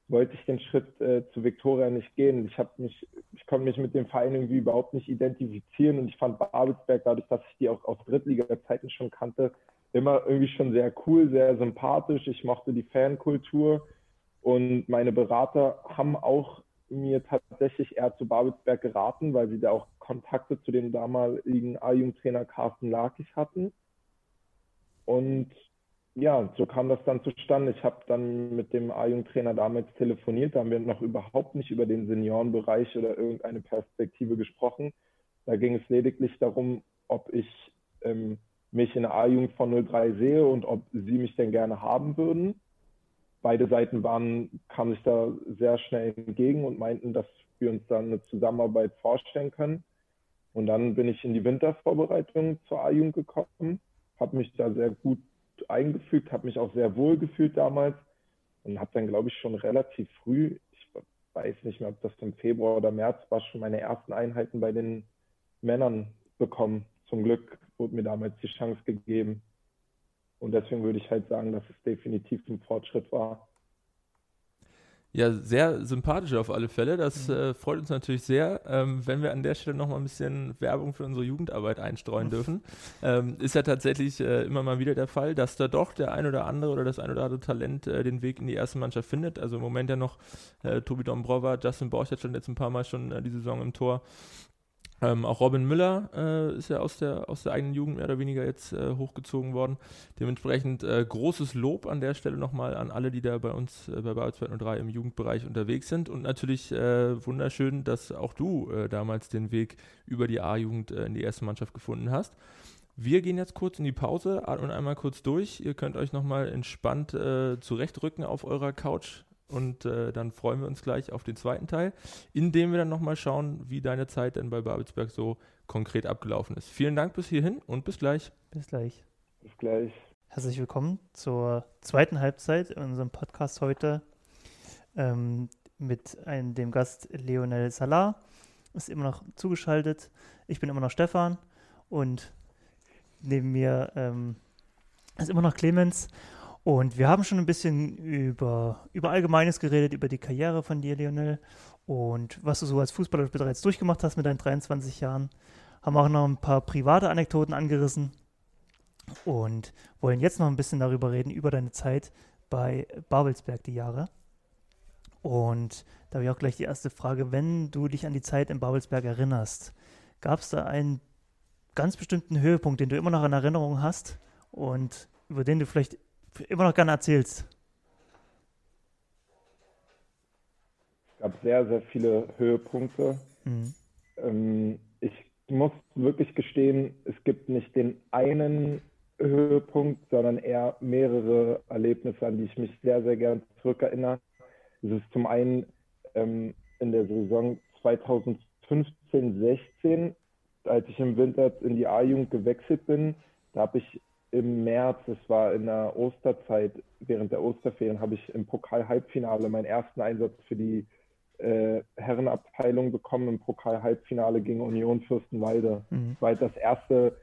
wollte ich den Schritt äh, zu Viktoria nicht gehen. Ich habe mich, ich konnte mich mit dem Verein irgendwie überhaupt nicht identifizieren und ich fand Babelsberg, dadurch, dass ich die auch aus Drittliga-Zeiten schon kannte, immer irgendwie schon sehr cool, sehr sympathisch. Ich mochte die Fankultur und meine Berater haben auch mir tatsächlich eher zu Babelsberg geraten, weil sie da auch Kontakte zu dem damaligen A-Jugendtrainer Carsten Lakich hatten. Und ja, so kam das dann zustande. Ich habe dann mit dem A-Jugendtrainer damals telefoniert, da haben wir noch überhaupt nicht über den Seniorenbereich oder irgendeine Perspektive gesprochen. Da ging es lediglich darum, ob ich ähm, mich in der A-Jugend von 03 sehe und ob sie mich denn gerne haben würden beide Seiten waren, kamen sich da sehr schnell entgegen und meinten, dass wir uns dann eine Zusammenarbeit vorstellen können. Und dann bin ich in die Wintervorbereitung zur A-Jugend gekommen, habe mich da sehr gut eingefügt, habe mich auch sehr wohl gefühlt damals und habe dann, glaube ich, schon relativ früh, ich weiß nicht mehr, ob das im Februar oder März war, schon meine ersten Einheiten bei den Männern bekommen. Zum Glück wurde mir damals die Chance gegeben. Und deswegen würde ich halt sagen, dass es definitiv ein Fortschritt war. Ja, sehr sympathisch auf alle Fälle. Das mhm. äh, freut uns natürlich sehr, ähm, wenn wir an der Stelle nochmal ein bisschen Werbung für unsere Jugendarbeit einstreuen dürfen. Ähm, ist ja tatsächlich äh, immer mal wieder der Fall, dass da doch der ein oder andere oder das ein oder andere Talent äh, den Weg in die erste Mannschaft findet. Also im Moment ja noch äh, Tobi Dombrova, Justin Borchert schon jetzt ein paar Mal schon äh, die Saison im Tor. Ähm, auch Robin Müller äh, ist ja aus der, aus der eigenen Jugend mehr oder weniger jetzt äh, hochgezogen worden. Dementsprechend äh, großes Lob an der Stelle nochmal an alle, die da bei uns äh, bei Bauer 203 im Jugendbereich unterwegs sind. Und natürlich äh, wunderschön, dass auch du äh, damals den Weg über die A-Jugend in die erste Mannschaft gefunden hast. Wir gehen jetzt kurz in die Pause, atmen einmal kurz durch. Ihr könnt euch nochmal entspannt zurechtrücken auf eurer Couch und äh, dann freuen wir uns gleich auf den zweiten Teil, in dem wir dann nochmal schauen, wie deine Zeit denn bei Babelsberg so konkret abgelaufen ist. Vielen Dank bis hierhin und bis gleich. Bis gleich. Bis gleich. Herzlich willkommen zur zweiten Halbzeit in unserem Podcast heute ähm, mit einem, dem Gast Leonel Salah. Ist immer noch zugeschaltet. Ich bin immer noch Stefan und neben mir ähm, ist immer noch Clemens. Und wir haben schon ein bisschen über, über Allgemeines geredet, über die Karriere von dir, Lionel, und was du so als Fußballer bereits durchgemacht hast mit deinen 23 Jahren. Haben auch noch ein paar private Anekdoten angerissen und wollen jetzt noch ein bisschen darüber reden, über deine Zeit bei Babelsberg, die Jahre. Und da habe ich auch gleich die erste Frage. Wenn du dich an die Zeit in Babelsberg erinnerst, gab es da einen ganz bestimmten Höhepunkt, den du immer noch in Erinnerung hast? Und über den du vielleicht immer noch gerne erzählst? Es gab sehr, sehr viele Höhepunkte. Mhm. Ähm, ich muss wirklich gestehen, es gibt nicht den einen Höhepunkt, sondern eher mehrere Erlebnisse, an die ich mich sehr, sehr gern zurückerinnere. Es ist zum einen ähm, in der Saison 2015, 16, als ich im Winter in die A-Jugend gewechselt bin, da habe ich im März, es war in der Osterzeit, während der Osterferien, habe ich im Pokal-Halbfinale meinen ersten Einsatz für die äh, Herrenabteilung bekommen im Pokal-Halbfinale gegen Union Fürstenwalde. Mhm. Das war halt das erste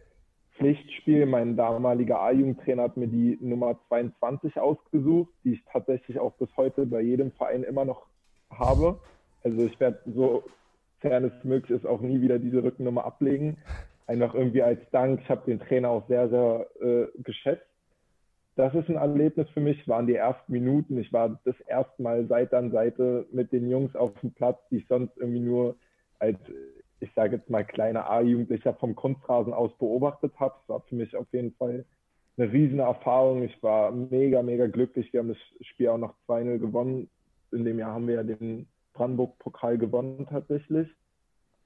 Pflichtspiel. Mein damaliger A-Jugendtrainer hat mir die Nummer 22 ausgesucht, die ich tatsächlich auch bis heute bei jedem Verein immer noch habe. Also ich werde so, fern es möglich ist, auch nie wieder diese Rückennummer ablegen. Einfach irgendwie als Dank. Ich habe den Trainer auch sehr, sehr äh, geschätzt. Das ist ein Erlebnis für mich, waren die ersten Minuten. Ich war das erste Mal Seite an Seite mit den Jungs auf dem Platz, die ich sonst irgendwie nur als ich sage jetzt mal, kleiner A-Jugendlicher vom Kunstrasen aus beobachtet habe. Das war für mich auf jeden Fall eine riesen Erfahrung. Ich war mega, mega glücklich. Wir haben das Spiel auch noch 2-0 gewonnen. In dem Jahr haben wir ja den Brandenburg-Pokal gewonnen tatsächlich.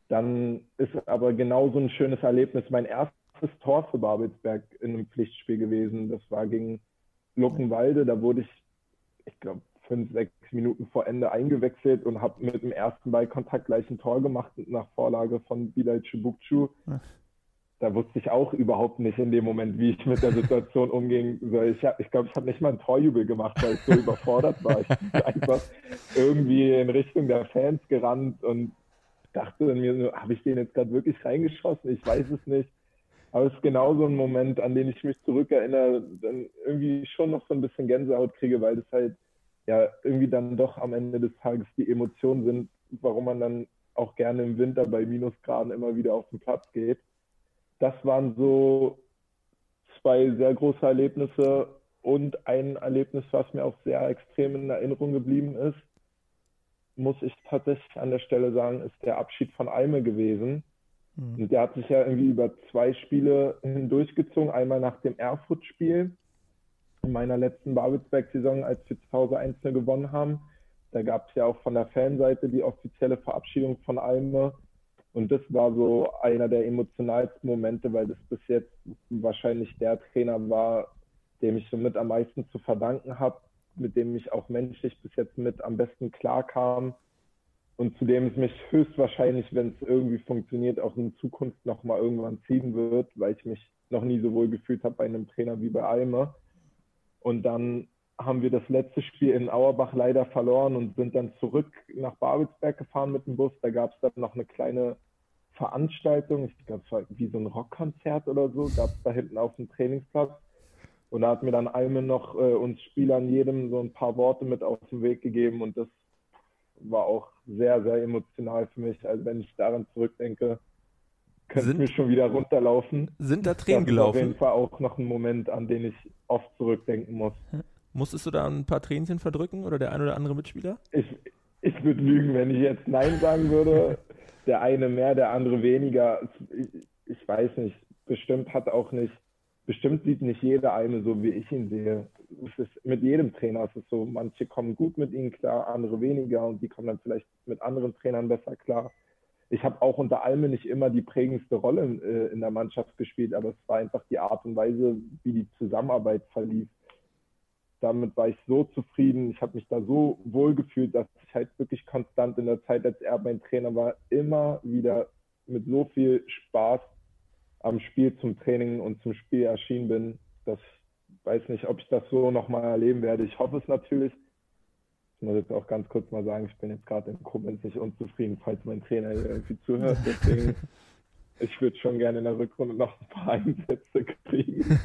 Dann ist aber genauso ein schönes Erlebnis mein erstes Tor für Babelsberg in einem Pflichtspiel gewesen. Das war gegen Luckenwalde. Da wurde ich, ich glaube, fünf, sechs Minuten vor Ende eingewechselt und habe mit dem ersten Ballkontakt gleich ein Tor gemacht nach Vorlage von Bilal Chibukchu. Da wusste ich auch überhaupt nicht in dem Moment, wie ich mit der Situation umgehen soll. Ich glaube, ich, glaub, ich habe nicht mal ein Torjubel gemacht, weil ich so überfordert war. Ich bin einfach irgendwie in Richtung der Fans gerannt und dachte mir nur, habe ich den jetzt gerade wirklich reingeschossen? Ich weiß es nicht. Aber es ist genau so ein Moment, an den ich mich zurückerinnere, dann irgendwie schon noch so ein bisschen Gänsehaut kriege, weil das halt ja irgendwie dann doch am Ende des Tages die Emotionen sind, warum man dann auch gerne im Winter bei Minusgraden immer wieder auf den Platz geht. Das waren so zwei sehr große Erlebnisse und ein Erlebnis, was mir auch sehr extrem in Erinnerung geblieben ist, muss ich tatsächlich an der Stelle sagen, ist der Abschied von Alme gewesen. Mhm. Und der hat sich ja irgendwie über zwei Spiele hindurchgezogen. Einmal nach dem Erfurt-Spiel, in meiner letzten Babelsberg-Saison, als wir zu Hause einzelne gewonnen haben. Da gab es ja auch von der Fanseite die offizielle Verabschiedung von Alme. Und das war so einer der emotionalsten Momente, weil das bis jetzt wahrscheinlich der Trainer war, dem ich so mit am meisten zu verdanken habe, mit dem ich auch menschlich bis jetzt mit am besten klarkam und zu dem es mich höchstwahrscheinlich, wenn es irgendwie funktioniert, auch in Zukunft nochmal irgendwann ziehen wird, weil ich mich noch nie so wohl gefühlt habe bei einem Trainer wie bei Alme. Und dann haben wir das letzte Spiel in Auerbach leider verloren und sind dann zurück nach Babelsberg gefahren mit dem Bus. Da gab es dann noch eine kleine Veranstaltung, ich glaube, es war wie so ein Rockkonzert oder so, gab es da hinten auf dem Trainingsplatz. Und da hat mir dann Alme noch äh, uns Spielern jedem so ein paar Worte mit auf den Weg gegeben und das war auch sehr, sehr emotional für mich. Also wenn ich daran zurückdenke, könnte sind, mir schon wieder runterlaufen. Sind da Tränen gelaufen? Das ist auf jeden Fall auch noch ein Moment, an den ich oft zurückdenken muss. Musstest du da ein paar Tränchen verdrücken oder der ein oder andere Mitspieler? Ich, ich würde lügen, wenn ich jetzt Nein sagen würde. der eine mehr, der andere weniger. Ich, ich weiß nicht. Bestimmt hat auch nicht, bestimmt sieht nicht jeder eine so, wie ich ihn sehe. Es ist, mit jedem Trainer ist so. Manche kommen gut mit ihnen klar, andere weniger und die kommen dann vielleicht mit anderen Trainern besser klar ich habe auch unter Alme nicht immer die prägendste Rolle äh, in der Mannschaft gespielt, aber es war einfach die Art und Weise, wie die Zusammenarbeit verlief. Damit war ich so zufrieden. Ich habe mich da so wohl gefühlt, dass ich halt wirklich konstant in der Zeit, als er mein Trainer war, immer wieder mit so viel Spaß am Spiel zum Training und zum Spiel erschienen bin, ich weiß nicht, ob ich das so nochmal erleben werde. Ich hoffe es natürlich, ich muss jetzt auch ganz kurz mal sagen, ich bin jetzt gerade in Koblenz nicht unzufrieden, falls mein Trainer hier irgendwie zuhört. Deswegen, ich würde schon gerne in der Rückrunde noch ein paar Einsätze kriegen.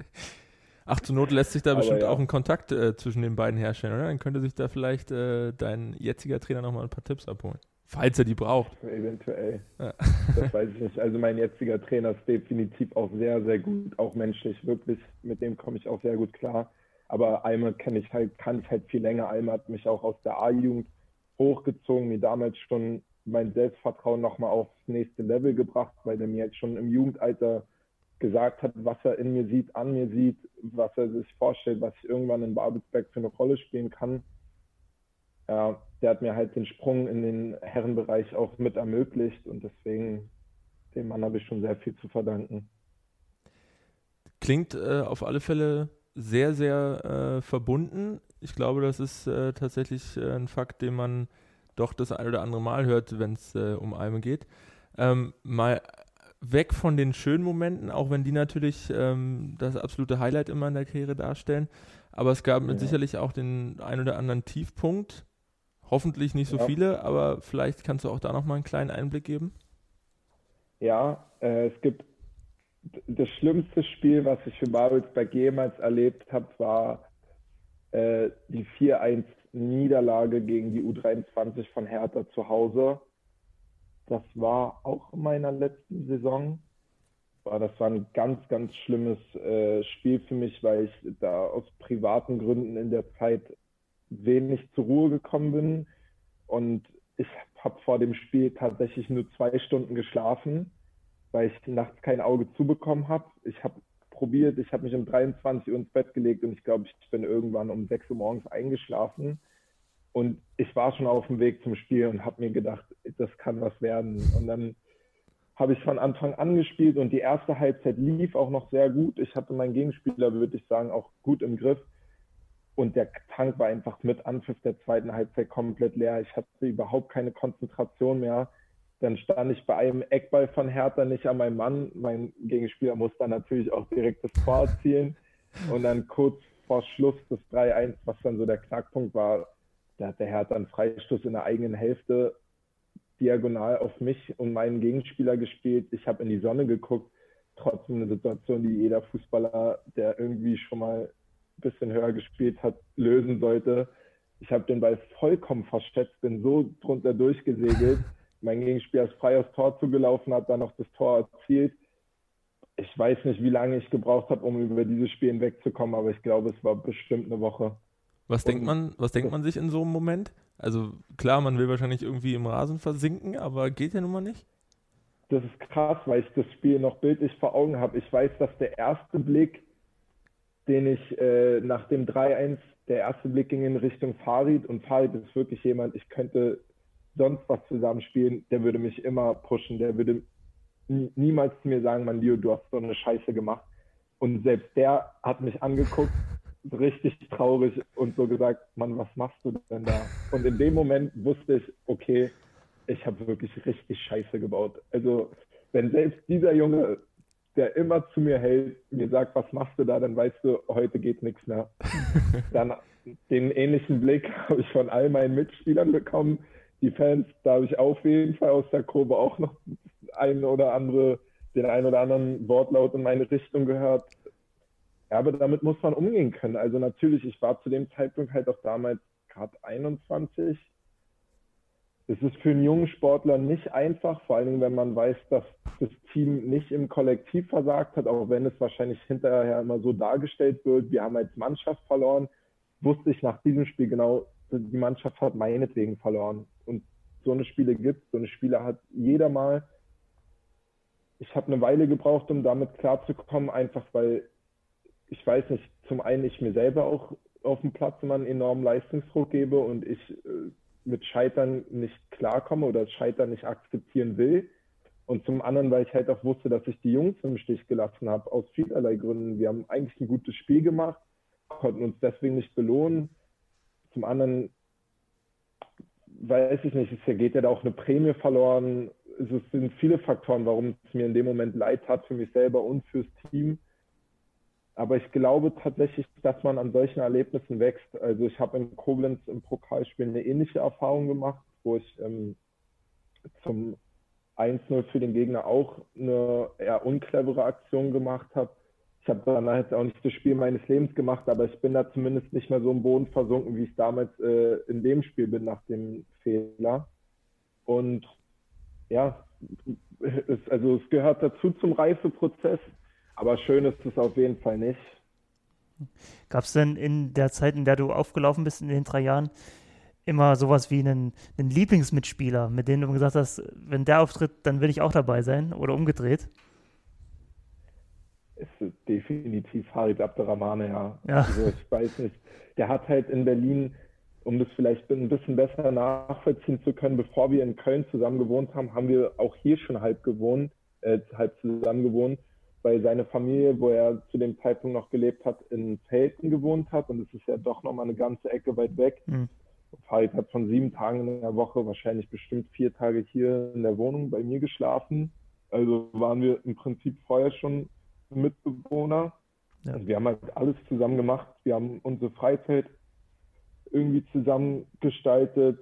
Ach, zur Not lässt sich da Aber bestimmt ja. auch ein Kontakt äh, zwischen den beiden herstellen, oder? Dann könnte sich da vielleicht äh, dein jetziger Trainer nochmal ein paar Tipps abholen. Falls er die braucht. Eventuell. Ja. Das weiß ich nicht. Also mein jetziger Trainer ist definitiv auch sehr, sehr gut, auch menschlich, wirklich. Mit dem komme ich auch sehr gut klar. Aber Alme kenne ich halt, kann ich halt viel länger. Alme hat mich auch aus der A-Jugend hochgezogen, mir damals schon mein Selbstvertrauen nochmal aufs nächste Level gebracht, weil er mir jetzt schon im Jugendalter gesagt hat, was er in mir sieht, an mir sieht, was er sich vorstellt, was ich irgendwann in Babelsberg für eine Rolle spielen kann. Ja, der hat mir halt den Sprung in den Herrenbereich auch mit ermöglicht und deswegen dem Mann habe ich schon sehr viel zu verdanken. Klingt äh, auf alle Fälle sehr, sehr äh, verbunden. Ich glaube, das ist äh, tatsächlich äh, ein Fakt, den man doch das ein oder andere Mal hört, wenn es äh, um Alme geht. Ähm, mal weg von den schönen Momenten, auch wenn die natürlich ähm, das absolute Highlight immer in der Karriere darstellen. Aber es gab ja. sicherlich auch den ein oder anderen Tiefpunkt. Hoffentlich nicht so ja. viele, aber vielleicht kannst du auch da nochmal einen kleinen Einblick geben. Ja, äh, es gibt das schlimmste Spiel, was ich für Babelsberg jemals erlebt habe, war äh, die 4-1 Niederlage gegen die U23 von Hertha zu Hause. Das war auch in meiner letzten Saison. Das war ein ganz, ganz schlimmes äh, Spiel für mich, weil ich da aus privaten Gründen in der Zeit wenig zur Ruhe gekommen bin. Und ich habe vor dem Spiel tatsächlich nur zwei Stunden geschlafen, weil ich nachts kein Auge zubekommen habe. Ich habe probiert, ich habe mich um 23 Uhr ins Bett gelegt und ich glaube, ich bin irgendwann um 6 Uhr morgens eingeschlafen. Und ich war schon auf dem Weg zum Spiel und habe mir gedacht, das kann was werden. Und dann habe ich von Anfang an gespielt und die erste Halbzeit lief auch noch sehr gut. Ich hatte meinen Gegenspieler, würde ich sagen, auch gut im Griff. Und der Tank war einfach mit Anpfiff der zweiten Halbzeit komplett leer. Ich hatte überhaupt keine Konzentration mehr. Dann stand ich bei einem Eckball von Hertha nicht an meinem Mann. Mein Gegenspieler musste dann natürlich auch direkt das Tor erzielen. Und dann kurz vor Schluss das 3-1, was dann so der Knackpunkt war, da hat der Hertha einen Freistoß in der eigenen Hälfte diagonal auf mich und meinen Gegenspieler gespielt. Ich habe in die Sonne geguckt. Trotzdem eine Situation, die jeder Fußballer, der irgendwie schon mal bisschen höher gespielt hat, lösen sollte. Ich habe den Ball vollkommen verschätzt, bin so drunter durchgesegelt. Mein Gegenspieler ist frei aufs Tor zugelaufen, hat dann noch das Tor erzielt. Ich weiß nicht, wie lange ich gebraucht habe, um über dieses Spiel hinwegzukommen, aber ich glaube, es war bestimmt eine Woche. Was denkt man, was denkt man sich in so einem Moment? Also klar, man will wahrscheinlich irgendwie im Rasen versinken, aber geht ja nun mal nicht. Das ist krass, weil ich das Spiel noch bildlich vor Augen habe. Ich weiß, dass der erste Blick, den ich äh, nach dem 3-1, der erste Blick ging in Richtung Farid und Farid ist wirklich jemand, ich könnte sonst was zusammenspielen, der würde mich immer pushen, der würde niemals zu mir sagen, mein Leo, du hast so eine Scheiße gemacht. Und selbst der hat mich angeguckt richtig traurig und so gesagt, Mann, was machst du denn da? Und in dem Moment wusste ich, okay, ich habe wirklich richtig Scheiße gebaut. Also wenn selbst dieser Junge, der immer zu mir hält, mir sagt, was machst du da, dann weißt du, heute geht nichts mehr. dann den ähnlichen Blick habe ich von all meinen Mitspielern bekommen. Die Fans, da habe ich auf jeden Fall aus der Kurve auch noch ein oder andere, den einen oder anderen Wortlaut in meine Richtung gehört. Ja, aber damit muss man umgehen können. Also natürlich, ich war zu dem Zeitpunkt halt auch damals gerade 21. Es ist für einen jungen Sportler nicht einfach, vor allen Dingen, wenn man weiß, dass das Team nicht im Kollektiv versagt hat, auch wenn es wahrscheinlich hinterher immer so dargestellt wird, wir haben als Mannschaft verloren, wusste ich nach diesem Spiel genau, die Mannschaft hat meinetwegen verloren. Und so eine Spiele gibt so eine Spiele hat jeder mal. Ich habe eine Weile gebraucht, um damit klarzukommen, einfach weil ich weiß nicht, zum einen ich mir selber auch auf dem Platz immer einen enormen Leistungsdruck gebe und ich äh, mit Scheitern nicht klarkomme oder Scheitern nicht akzeptieren will. Und zum anderen, weil ich halt auch wusste, dass ich die Jungs im Stich gelassen habe, aus vielerlei Gründen. Wir haben eigentlich ein gutes Spiel gemacht, konnten uns deswegen nicht belohnen. Zum anderen weiß ich nicht, es geht ja da auch eine Prämie verloren. Es sind viele Faktoren, warum es mir in dem Moment leid hat für mich selber und fürs Team. Aber ich glaube tatsächlich, dass man an solchen Erlebnissen wächst. Also ich habe in Koblenz im Pokalspiel eine ähnliche Erfahrung gemacht, wo ich ähm, zum 1-0 für den Gegner auch eine eher unclevere Aktion gemacht habe. Ich habe dann halt auch nicht das Spiel meines Lebens gemacht, aber ich bin da zumindest nicht mehr so im Boden versunken, wie ich damals äh, in dem Spiel bin nach dem Fehler. Und ja, es, also es gehört dazu zum Reifeprozess. Aber schön ist es auf jeden Fall nicht. Gab es denn in der Zeit, in der du aufgelaufen bist, in den drei Jahren, immer sowas wie einen, einen Lieblingsmitspieler, mit dem du gesagt hast, wenn der auftritt, dann will ich auch dabei sein oder umgedreht? ist definitiv Farid Abderrahmane, ja. ja. Also ich weiß nicht. Der hat halt in Berlin, um das vielleicht ein bisschen besser nachvollziehen zu können, bevor wir in Köln zusammen gewohnt haben, haben wir auch hier schon halb gewohnt, äh, halb zusammen gewohnt, weil seine Familie, wo er zu dem Zeitpunkt noch gelebt hat, in Felten gewohnt hat und es ist ja doch nochmal eine ganze Ecke weit weg. Mhm. Farid hat von sieben Tagen in der Woche wahrscheinlich bestimmt vier Tage hier in der Wohnung bei mir geschlafen. Also waren wir im Prinzip vorher schon Mitbewohner. Ja. Also wir haben halt alles zusammen gemacht. Wir haben unsere Freizeit irgendwie zusammen gestaltet.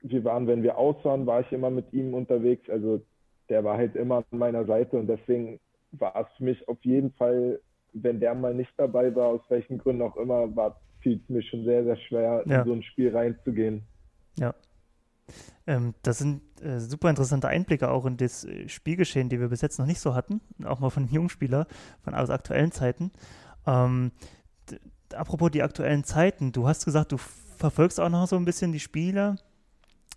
Wir waren, wenn wir aus waren, war ich immer mit ihm unterwegs. Also der war halt immer an meiner Seite und deswegen war es für mich auf jeden Fall, wenn der mal nicht dabei war, aus welchen Gründen auch immer, war fiel es mir schon sehr, sehr schwer, ja. in so ein Spiel reinzugehen. Ja. Ähm, das sind äh, super interessante Einblicke auch in das äh, Spielgeschehen, die wir bis jetzt noch nicht so hatten, auch mal von Jungspieler, von aus aktuellen Zeiten. Ähm, apropos die aktuellen Zeiten, du hast gesagt, du verfolgst auch noch so ein bisschen die Spieler,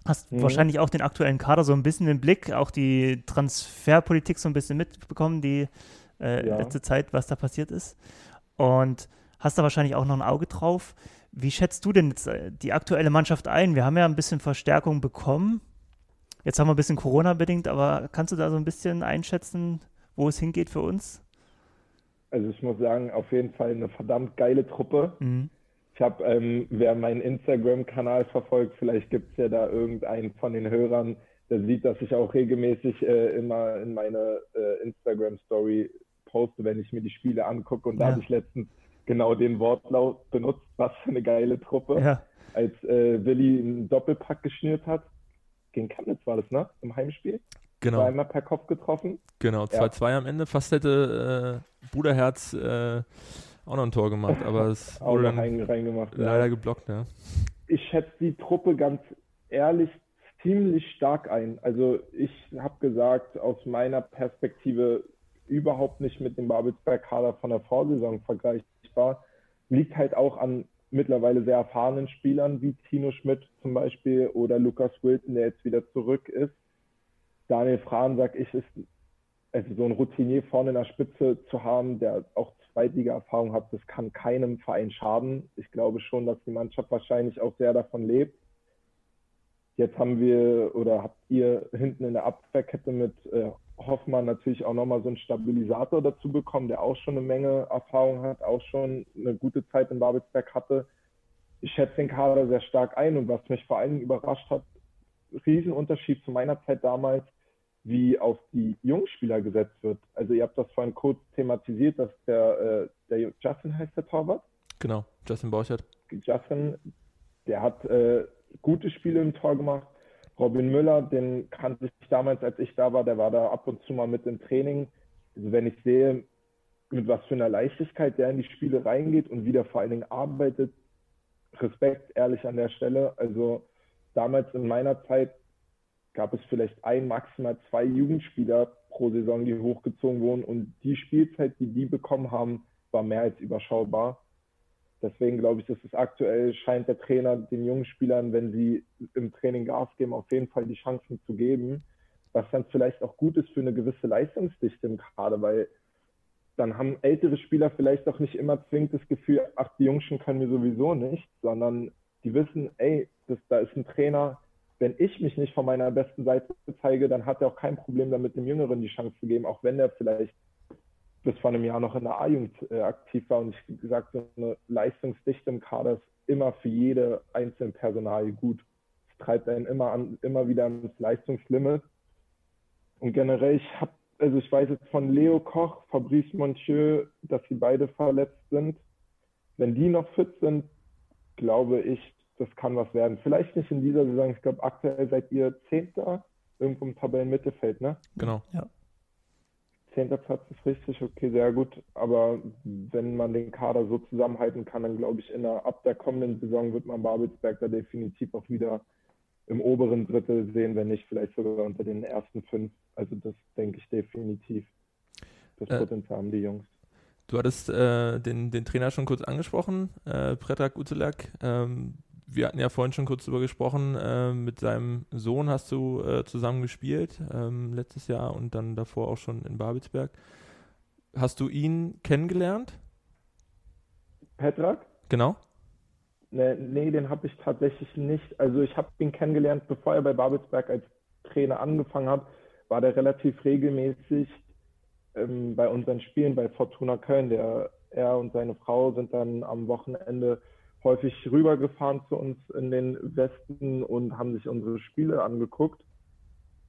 hast mhm. wahrscheinlich auch den aktuellen Kader so ein bisschen im Blick, auch die Transferpolitik so ein bisschen mitbekommen, die äh, ja. letzte Zeit, was da passiert ist. Und hast da wahrscheinlich auch noch ein Auge drauf. Wie schätzt du denn jetzt äh, die aktuelle Mannschaft ein? Wir haben ja ein bisschen Verstärkung bekommen. Jetzt haben wir ein bisschen Corona-bedingt, aber kannst du da so ein bisschen einschätzen, wo es hingeht für uns? Also ich muss sagen, auf jeden Fall eine verdammt geile Truppe. Mhm. Ich habe, ähm, wer meinen Instagram-Kanal verfolgt, vielleicht gibt es ja da irgendeinen von den Hörern, der sieht, dass ich auch regelmäßig äh, immer in meine äh, Instagram-Story poste, wenn ich mir die Spiele angucke. Und ja. da habe ich letztens genau den Wortlaut benutzt, was für eine geile Truppe, ja. als äh, Willi einen Doppelpack geschnürt hat. Gegen Chemnitz war das, ne? Im Heimspiel. Genau. Zweimal per Kopf getroffen. Genau, 2-2 ja. am Ende. Fast hätte äh, Bruderherz äh, auch noch ein Tor gemacht, aber es wurde dann reingemacht, leider ja. geblockt, ja. Ich schätze die Truppe ganz ehrlich ziemlich stark ein. Also ich habe gesagt, aus meiner Perspektive überhaupt nicht mit dem Babelsberg-Kader von der Vorsaison vergleichbar. Liegt halt auch an mittlerweile sehr erfahrenen Spielern wie Tino Schmidt zum Beispiel oder Lukas Wilton, der jetzt wieder zurück ist. Daniel Frahn, sag ich, ist also so ein Routinier vorne in der Spitze zu haben, der auch Zweitliga-Erfahrung hat, das kann keinem Verein schaden. Ich glaube schon, dass die Mannschaft wahrscheinlich auch sehr davon lebt. Jetzt haben wir oder habt ihr hinten in der Abwehrkette mit äh, Hoffmann natürlich auch nochmal so einen Stabilisator dazu bekommen, der auch schon eine Menge Erfahrung hat, auch schon eine gute Zeit in Babelsberg hatte. Ich schätze den Kader sehr stark ein und was mich vor allem überrascht hat, Riesenunterschied zu meiner Zeit damals, wie auf die Jungspieler gesetzt wird. Also ihr habt das vorhin kurz thematisiert, dass der, äh, der Justin heißt der Torwart. Genau, Justin Borchert. Justin, der hat äh, gute Spiele im Tor gemacht, Robin Müller, den kannte ich damals, als ich da war, der war da ab und zu mal mit im Training. Also wenn ich sehe, mit was für einer Leichtigkeit der in die Spiele reingeht und wieder vor allen Dingen arbeitet, Respekt, ehrlich an der Stelle. Also damals in meiner Zeit gab es vielleicht ein, maximal zwei Jugendspieler pro Saison, die hochgezogen wurden und die Spielzeit, die die bekommen haben, war mehr als überschaubar. Deswegen glaube ich, dass es aktuell scheint der Trainer den jungen Spielern, wenn sie im Training Gas geben, auf jeden Fall die Chancen zu geben, was dann vielleicht auch gut ist für eine gewisse Leistungsdichte im Kader, weil dann haben ältere Spieler vielleicht auch nicht immer zwingend das Gefühl, ach, die Jungschen können mir sowieso nicht, sondern die wissen, ey, das, da ist ein Trainer, wenn ich mich nicht von meiner besten Seite zeige, dann hat er auch kein Problem damit, dem Jüngeren die Chance zu geben, auch wenn er vielleicht bis vor einem Jahr noch in der A-Jugend äh, aktiv war. Und ich gesagt, so eine Leistungsdichte im Kader ist immer für jede einzelne Personalie gut. Es treibt einen immer an, immer wieder ans Leistungslimit. Und generell, ich habe, also ich weiß jetzt von Leo Koch, Fabrice Montieu, dass sie beide verletzt sind. Wenn die noch fit sind, glaube ich, das kann was werden. Vielleicht nicht in dieser Saison. Ich glaube, aktuell seid ihr Zehnter irgendwo im Tabellenmittelfeld, ne? Genau. Ja. Zehnter Platz ist richtig, okay, sehr gut. Aber wenn man den Kader so zusammenhalten kann, dann glaube ich, in der, ab der kommenden Saison wird man Babelsberg da definitiv auch wieder im oberen Drittel sehen, wenn nicht vielleicht sogar unter den ersten fünf. Also das denke ich definitiv. Das äh, Potenzial haben die Jungs. Du hattest äh, den, den Trainer schon kurz angesprochen, äh, Predrag Uzelak. Ähm, wir hatten ja vorhin schon kurz darüber gesprochen, äh, mit seinem Sohn hast du äh, zusammen gespielt, ähm, letztes Jahr und dann davor auch schon in Babelsberg. Hast du ihn kennengelernt? Petrak? Genau. Nee, nee den habe ich tatsächlich nicht. Also ich habe ihn kennengelernt, bevor er bei Babelsberg als Trainer angefangen hat, war der relativ regelmäßig ähm, bei unseren Spielen bei Fortuna Köln. Der, er und seine Frau sind dann am Wochenende häufig rübergefahren zu uns in den Westen und haben sich unsere Spiele angeguckt.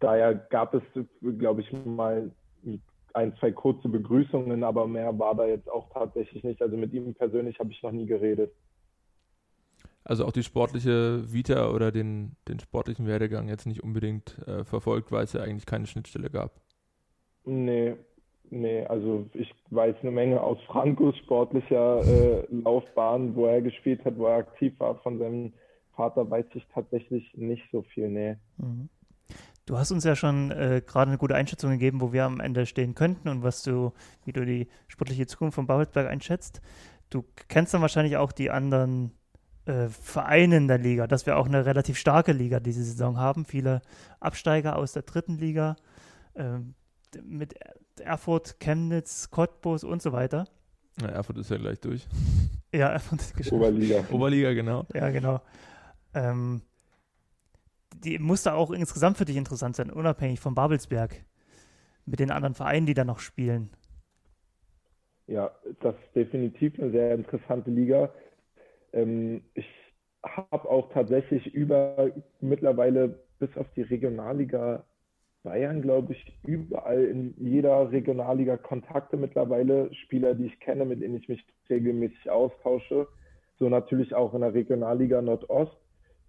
Daher gab es, glaube ich, mal ein, zwei kurze Begrüßungen, aber mehr war da jetzt auch tatsächlich nicht. Also mit ihm persönlich habe ich noch nie geredet. Also auch die sportliche Vita oder den, den sportlichen Werdegang jetzt nicht unbedingt äh, verfolgt, weil es ja eigentlich keine Schnittstelle gab. Nee, nee, also ich weiß eine Menge aus Frankos sportlicher äh, Laufbahn, wo er gespielt hat, wo er aktiv war. Von seinem Vater weiß ich tatsächlich nicht so viel, nee. Mhm. Du hast uns ja schon äh, gerade eine gute Einschätzung gegeben, wo wir am Ende stehen könnten und was du, wie du die sportliche Zukunft von Babelsberg einschätzt. Du kennst dann wahrscheinlich auch die anderen äh, Vereine in der Liga, dass wir auch eine relativ starke Liga diese Saison haben. Viele Absteiger aus der dritten Liga äh, mit Erfurt, Chemnitz, Cottbus und so weiter. Na, Erfurt ist ja gleich durch. Ja, Erfurt ist geschafft. Oberliga. Oberliga, genau. Ja, genau. Ähm, die muss da auch insgesamt für dich interessant sein, unabhängig von Babelsberg, mit den anderen Vereinen, die da noch spielen. Ja, das ist definitiv eine sehr interessante Liga. Ähm, ich habe auch tatsächlich über mittlerweile bis auf die Regionalliga Bayern, glaube ich, überall in jeder Regionalliga Kontakte mittlerweile, Spieler, die ich kenne, mit denen ich mich regelmäßig austausche. So natürlich auch in der Regionalliga Nordost.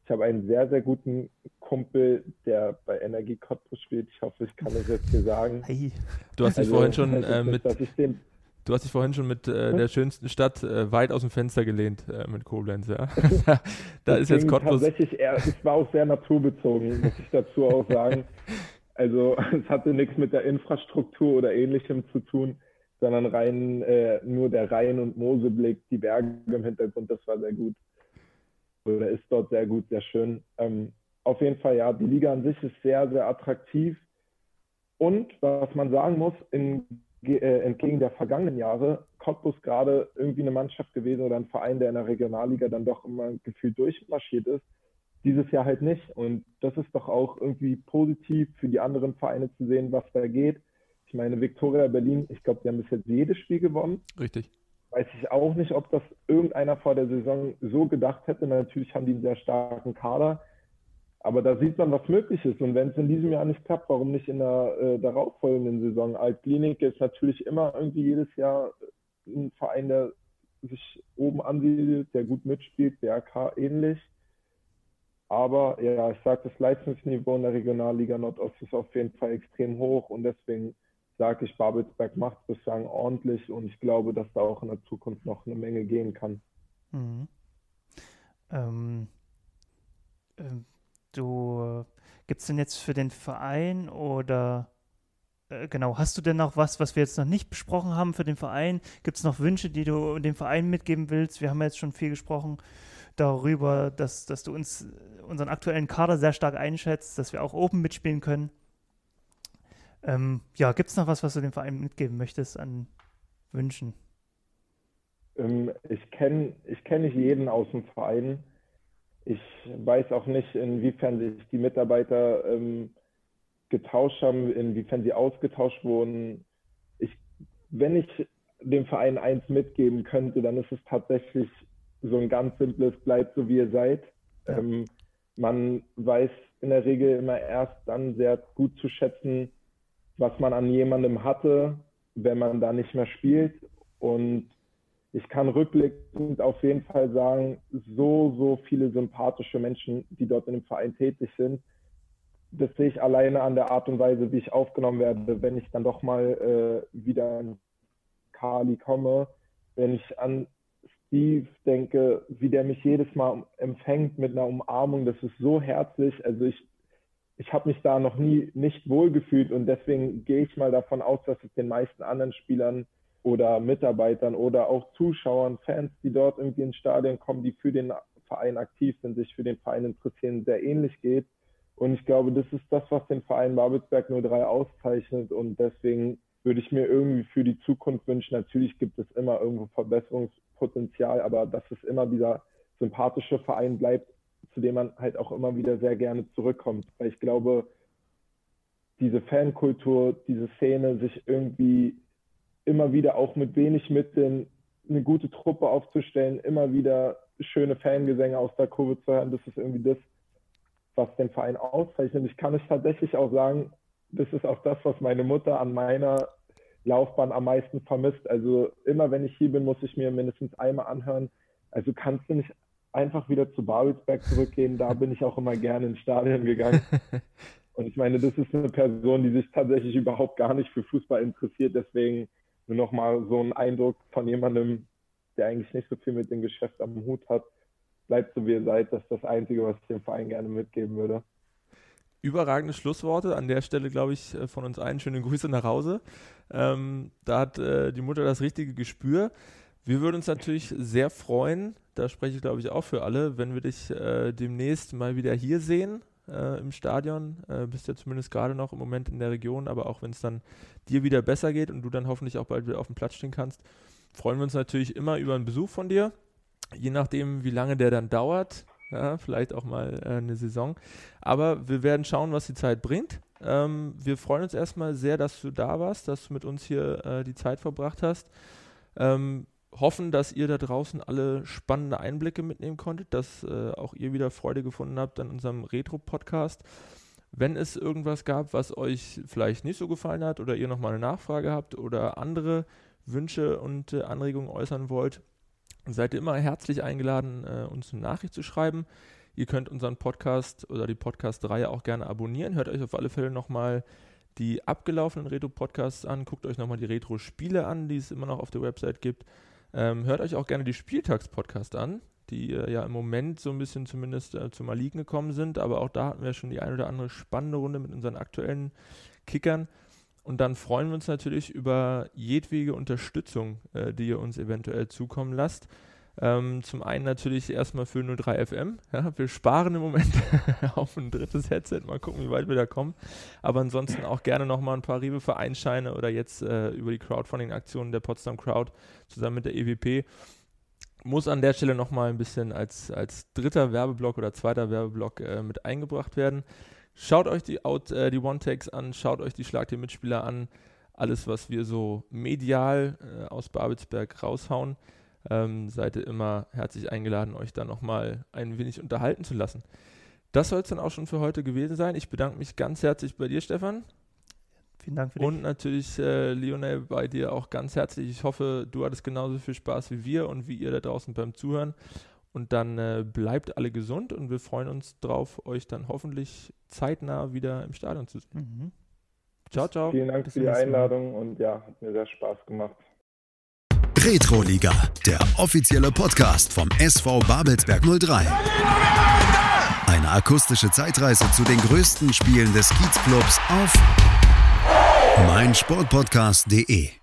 Ich habe einen sehr, sehr guten Kumpel, der bei Energie Cottbus spielt. Ich hoffe, ich kann das jetzt hier sagen. Hey. Du hast dich also, vorhin schon äh, mit, den, du hast dich vorhin schon mit äh, der schönsten Stadt äh, weit aus dem Fenster gelehnt äh, mit Koblenz, ja. da ist jetzt Cottbus. Tatsächlich, eher, es war auch sehr naturbezogen, muss ich dazu auch sagen. Also es hatte nichts mit der Infrastruktur oder ähnlichem zu tun, sondern rein äh, nur der Rhein- und Moseblick, die Berge im Hintergrund, das war sehr gut oder ist dort sehr gut, sehr schön. Ähm, auf jeden Fall, ja, die Liga an sich ist sehr, sehr attraktiv. Und was man sagen muss, in, äh, entgegen der vergangenen Jahre, Cottbus gerade irgendwie eine Mannschaft gewesen oder ein Verein, der in der Regionalliga dann doch immer gefühlt durchmarschiert ist. Dieses Jahr halt nicht. Und das ist doch auch irgendwie positiv für die anderen Vereine zu sehen, was da geht. Ich meine, Viktoria Berlin, ich glaube, die haben bis jetzt jedes Spiel gewonnen. Richtig weiß ich auch nicht, ob das irgendeiner vor der Saison so gedacht hätte. Natürlich haben die einen sehr starken Kader, aber da sieht man, was möglich ist. Und wenn es in diesem Jahr nicht klappt, warum nicht in der äh, darauffolgenden Saison? Altklinik ist natürlich immer irgendwie jedes Jahr ein Verein, der sich oben ansiedelt, der gut mitspielt, BRK ähnlich. Aber ja, ich sage, das Leistungsniveau in der Regionalliga Nordost ist auf jeden Fall extrem hoch und deswegen sage ich, Babelsberg macht bislang ordentlich und ich glaube, dass da auch in der Zukunft noch eine Menge gehen kann. Mhm. Ähm, äh, du, gibt es denn jetzt für den Verein oder äh, genau, hast du denn noch was, was wir jetzt noch nicht besprochen haben für den Verein? Gibt es noch Wünsche, die du dem Verein mitgeben willst? Wir haben ja jetzt schon viel gesprochen darüber, dass, dass du uns unseren aktuellen Kader sehr stark einschätzt, dass wir auch oben mitspielen können. Ähm, ja, gibt es noch was, was du dem Verein mitgeben möchtest an Wünschen? Ähm, ich kenne ich kenn nicht jeden aus dem Verein. Ich weiß auch nicht, inwiefern sich die Mitarbeiter ähm, getauscht haben, inwiefern sie ausgetauscht wurden. Ich, wenn ich dem Verein eins mitgeben könnte, dann ist es tatsächlich so ein ganz simples, bleibt so wie ihr seid. Ja. Ähm, man weiß in der Regel immer erst dann sehr gut zu schätzen, was man an jemandem hatte, wenn man da nicht mehr spielt. Und ich kann rückblickend auf jeden Fall sagen, so, so viele sympathische Menschen, die dort in dem Verein tätig sind. Das sehe ich alleine an der Art und Weise, wie ich aufgenommen werde, wenn ich dann doch mal äh, wieder in Kali komme. Wenn ich an Steve denke, wie der mich jedes Mal empfängt mit einer Umarmung, das ist so herzlich. Also ich ich habe mich da noch nie nicht wohlgefühlt und deswegen gehe ich mal davon aus, dass es den meisten anderen Spielern oder Mitarbeitern oder auch Zuschauern, Fans, die dort irgendwie ins Stadion kommen, die für den Verein aktiv sind, sich für den Verein interessieren, sehr ähnlich geht. Und ich glaube, das ist das, was den Verein Babelsberg 03 auszeichnet. Und deswegen würde ich mir irgendwie für die Zukunft wünschen. Natürlich gibt es immer irgendwo Verbesserungspotenzial, aber dass es immer dieser sympathische Verein bleibt, zu dem man halt auch immer wieder sehr gerne zurückkommt. Weil ich glaube, diese Fankultur, diese Szene, sich irgendwie immer wieder auch mit wenig Mitteln eine gute Truppe aufzustellen, immer wieder schöne Fangesänge aus der Kurve zu hören, das ist irgendwie das, was den Verein auszeichnet. Ich kann es tatsächlich auch sagen, das ist auch das, was meine Mutter an meiner Laufbahn am meisten vermisst. Also immer wenn ich hier bin, muss ich mir mindestens einmal anhören. Also kannst du nicht einfach wieder zu Babelsberg zurückgehen. Da bin ich auch immer gerne ins Stadion gegangen. Und ich meine, das ist eine Person, die sich tatsächlich überhaupt gar nicht für Fußball interessiert. Deswegen nur nochmal so ein Eindruck von jemandem, der eigentlich nicht so viel mit dem Geschäft am Hut hat. Bleibt so wie ihr seid. Das ist das Einzige, was ich dem Verein gerne mitgeben würde überragende Schlussworte. An der Stelle, glaube ich, äh, von uns allen schöne Grüße nach Hause. Ähm, da hat äh, die Mutter das richtige Gespür. Wir würden uns natürlich sehr freuen, da spreche ich, glaube ich, auch für alle, wenn wir dich äh, demnächst mal wieder hier sehen äh, im Stadion. Äh, bist ja zumindest gerade noch im Moment in der Region, aber auch wenn es dann dir wieder besser geht und du dann hoffentlich auch bald wieder auf dem Platz stehen kannst, freuen wir uns natürlich immer über einen Besuch von dir. Je nachdem, wie lange der dann dauert, ja, vielleicht auch mal äh, eine Saison. Aber wir werden schauen, was die Zeit bringt. Ähm, wir freuen uns erstmal sehr, dass du da warst, dass du mit uns hier äh, die Zeit verbracht hast. Ähm, hoffen, dass ihr da draußen alle spannende Einblicke mitnehmen konntet, dass äh, auch ihr wieder Freude gefunden habt an unserem Retro-Podcast. Wenn es irgendwas gab, was euch vielleicht nicht so gefallen hat oder ihr nochmal eine Nachfrage habt oder andere Wünsche und äh, Anregungen äußern wollt, seid ihr immer herzlich eingeladen, äh, uns eine Nachricht zu schreiben. Ihr könnt unseren Podcast oder die Podcast-Reihe auch gerne abonnieren. Hört euch auf alle Fälle nochmal die abgelaufenen Retro-Podcasts an. Guckt euch nochmal die Retro-Spiele an, die es immer noch auf der Website gibt. Ähm, hört euch auch gerne die Spieltags-Podcasts an, die äh, ja im Moment so ein bisschen zumindest äh, zum Erliegen gekommen sind. Aber auch da hatten wir schon die ein oder andere spannende Runde mit unseren aktuellen Kickern. Und dann freuen wir uns natürlich über jedwege Unterstützung, äh, die ihr uns eventuell zukommen lasst. Ähm, zum einen natürlich erstmal für 03 FM. Ja, wir sparen im Moment auf ein drittes Headset. Mal gucken, wie weit wir da kommen. Aber ansonsten auch gerne nochmal ein paar Rewe-Vereinscheine oder jetzt äh, über die Crowdfunding-Aktionen der Potsdam Crowd zusammen mit der EWP. Muss an der Stelle nochmal ein bisschen als, als dritter Werbeblock oder zweiter Werbeblock äh, mit eingebracht werden. Schaut euch die, Out, äh, die One-Tags an, schaut euch die Schlag der Mitspieler an. Alles, was wir so medial äh, aus Babelsberg raushauen. Ähm, seid ihr immer herzlich eingeladen, euch da nochmal ein wenig unterhalten zu lassen. Das soll es dann auch schon für heute gewesen sein. Ich bedanke mich ganz herzlich bei dir, Stefan. Vielen Dank für dich. Und natürlich, äh, Lionel, bei dir auch ganz herzlich. Ich hoffe, du hattest genauso viel Spaß wie wir und wie ihr da draußen beim Zuhören. Und dann äh, bleibt alle gesund und wir freuen uns drauf, euch dann hoffentlich zeitnah wieder im Stadion zu sehen. Mhm. Ciao, ciao. Vielen Dank Bis für die Einladung und ja, hat mir sehr Spaß gemacht. Retroliga, der offizielle Podcast vom SV Babelsberg 03. Eine akustische Zeitreise zu den größten Spielen des Kiezclubs auf meinsportpodcast.de.